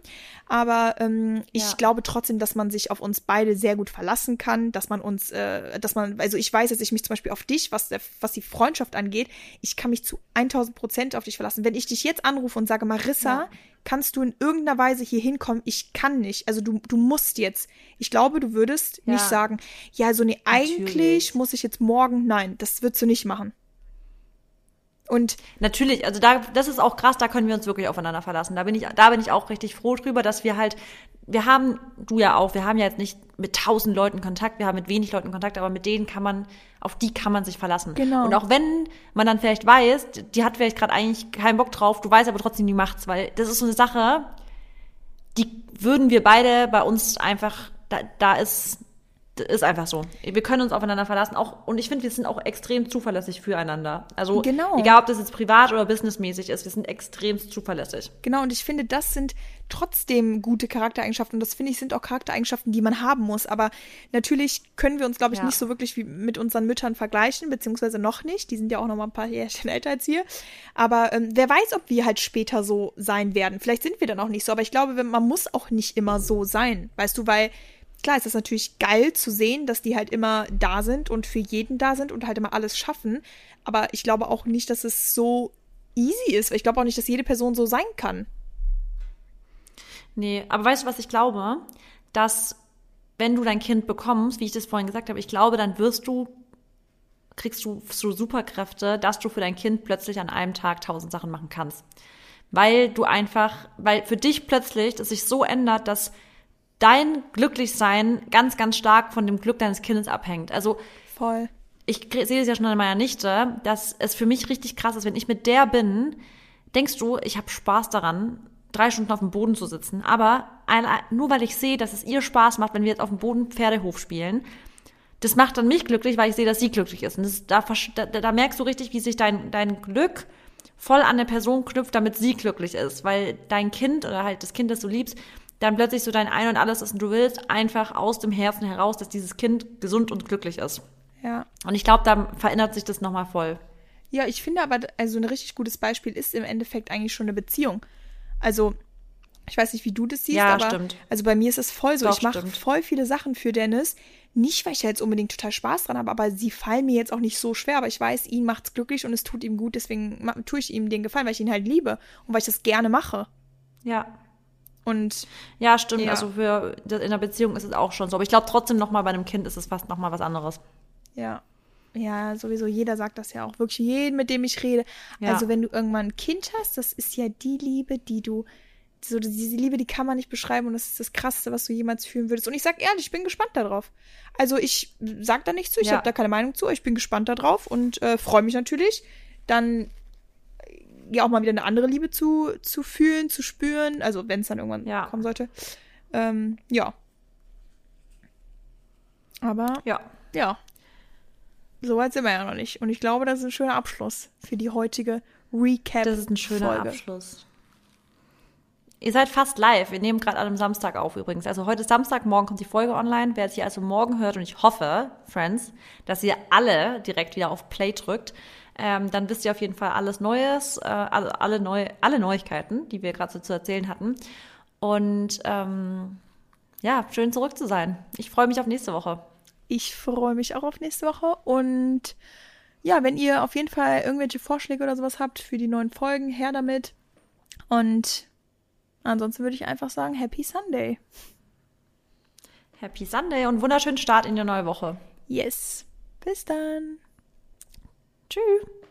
Aber ähm, ich ja. glaube trotzdem, dass man sich auf uns beide sehr gut verlassen kann, dass man uns, äh, dass man, also ich weiß, dass ich mich zum Beispiel auf dich, was, der, was die Freundschaft angeht, ich kann mich zu 1000 Prozent auf dich verlassen. Wenn ich dich jetzt anrufe und sage, Marissa, ja kannst du in irgendeiner Weise hier hinkommen? Ich kann nicht. Also du, du musst jetzt. Ich glaube, du würdest ja. nicht sagen, ja, also nee, Natürlich. eigentlich muss ich jetzt morgen. Nein, das würdest du nicht machen. Und natürlich, also da, das ist auch krass, da können wir uns wirklich aufeinander verlassen. Da bin ich, da bin ich auch richtig froh drüber, dass wir halt, wir haben, du ja auch, wir haben ja jetzt nicht mit tausend Leuten Kontakt, wir haben mit wenig Leuten Kontakt, aber mit denen kann man, auf die kann man sich verlassen. Genau. Und auch wenn man dann vielleicht weiß, die hat vielleicht gerade eigentlich keinen Bock drauf, du weißt aber trotzdem, die macht's, weil das ist so eine Sache, die würden wir beide bei uns einfach, da, da ist ist einfach so. Wir können uns aufeinander verlassen. Auch, und ich finde, wir sind auch extrem zuverlässig füreinander. Also genau. egal, ob das jetzt privat oder businessmäßig ist, wir sind extrem zuverlässig. Genau, und ich finde, das sind trotzdem gute Charaktereigenschaften. Und das finde ich, sind auch Charaktereigenschaften, die man haben muss. Aber natürlich können wir uns, glaube ich, ja. nicht so wirklich wie mit unseren Müttern vergleichen, beziehungsweise noch nicht. Die sind ja auch noch mal ein paar Jährchen [LAUGHS] älter als wir. Aber ähm, wer weiß, ob wir halt später so sein werden. Vielleicht sind wir dann auch nicht so. Aber ich glaube, man muss auch nicht immer so sein. Weißt du, weil klar ist das natürlich geil zu sehen, dass die halt immer da sind und für jeden da sind und halt immer alles schaffen. Aber ich glaube auch nicht, dass es so easy ist. Ich glaube auch nicht, dass jede Person so sein kann. Nee, aber weißt du, was ich glaube? Dass wenn du dein Kind bekommst, wie ich das vorhin gesagt habe, ich glaube, dann wirst du, kriegst du so Superkräfte, dass du für dein Kind plötzlich an einem Tag tausend Sachen machen kannst. Weil du einfach, weil für dich plötzlich es sich so ändert, dass dein Glücklichsein ganz, ganz stark von dem Glück deines Kindes abhängt. Also voll. Ich sehe es ja schon an meiner Nichte, dass es für mich richtig krass ist, wenn ich mit der bin, denkst du, ich habe Spaß daran, drei Stunden auf dem Boden zu sitzen. Aber nur weil ich sehe, dass es ihr Spaß macht, wenn wir jetzt auf dem Boden Pferdehof spielen, das macht dann mich glücklich, weil ich sehe, dass sie glücklich ist. Und das, da, da, da merkst du richtig, wie sich dein, dein Glück voll an der Person knüpft, damit sie glücklich ist. Weil dein Kind oder halt das Kind, das du liebst, dann plötzlich so dein Ein und alles ist und du willst einfach aus dem Herzen heraus, dass dieses Kind gesund und glücklich ist. Ja. Und ich glaube, da verändert sich das nochmal voll. Ja, ich finde aber, also ein richtig gutes Beispiel ist im Endeffekt eigentlich schon eine Beziehung. Also, ich weiß nicht, wie du das siehst, Ja, aber stimmt. also bei mir ist es voll so. Doch, ich mache voll viele Sachen für Dennis. Nicht, weil ich da jetzt unbedingt total Spaß dran habe, aber sie fallen mir jetzt auch nicht so schwer. Aber ich weiß, ihn macht's glücklich und es tut ihm gut. Deswegen tue ich ihm den Gefallen, weil ich ihn halt liebe und weil ich das gerne mache. Ja. Und Ja, stimmt. Ja. Also für in der Beziehung ist es auch schon so. Aber ich glaube trotzdem nochmal bei einem Kind ist es fast nochmal was anderes. ja, ja, sowieso jeder sagt das ja auch. Wirklich jeden, mit dem ich rede. Ja. Also wenn du irgendwann ein Kind hast, das ist ja die Liebe, die du so diese Liebe, die kann man nicht beschreiben und das ist das Krasseste, was du jemals fühlen würdest. Und ich sag ehrlich, ich bin gespannt darauf. Also ich sag da nichts zu, ich Ja. habe da keine Meinung zu, ich bin gespannt darauf und äh, freue mich natürlich, dann ja auch mal wieder eine andere Liebe zu, zu fühlen, zu spüren, also wenn es dann irgendwann Ja. kommen sollte. Ähm, ja. Aber Ja. ja, so weit sind wir ja noch nicht. Und ich glaube, das ist ein schöner Abschluss für die heutige Recap. Das ist ein schöner Folge. Abschluss. Ihr seid fast live. Wir nehmen gerade an einem Samstag auf übrigens. Also heute ist Samstag, morgen kommt die Folge online. Wer sie also morgen hört, und ich hoffe, Friends, dass ihr alle direkt wieder auf Play drückt, ähm, dann wisst ihr auf jeden Fall alles Neues, äh, alle, alle, neu, alle Neuigkeiten, die wir gerade so zu erzählen hatten. Und ähm, ja, schön zurück zu sein. Ich freue mich auf nächste Woche. Ich freue mich auch auf nächste Woche. Und ja, wenn ihr auf jeden Fall irgendwelche Vorschläge oder sowas habt für die neuen Folgen, her damit. Und ansonsten würde ich einfach sagen, Happy Sunday. Happy Sunday und wunderschönen Start in die neue Woche. Yes. Bis dann. Tschüss.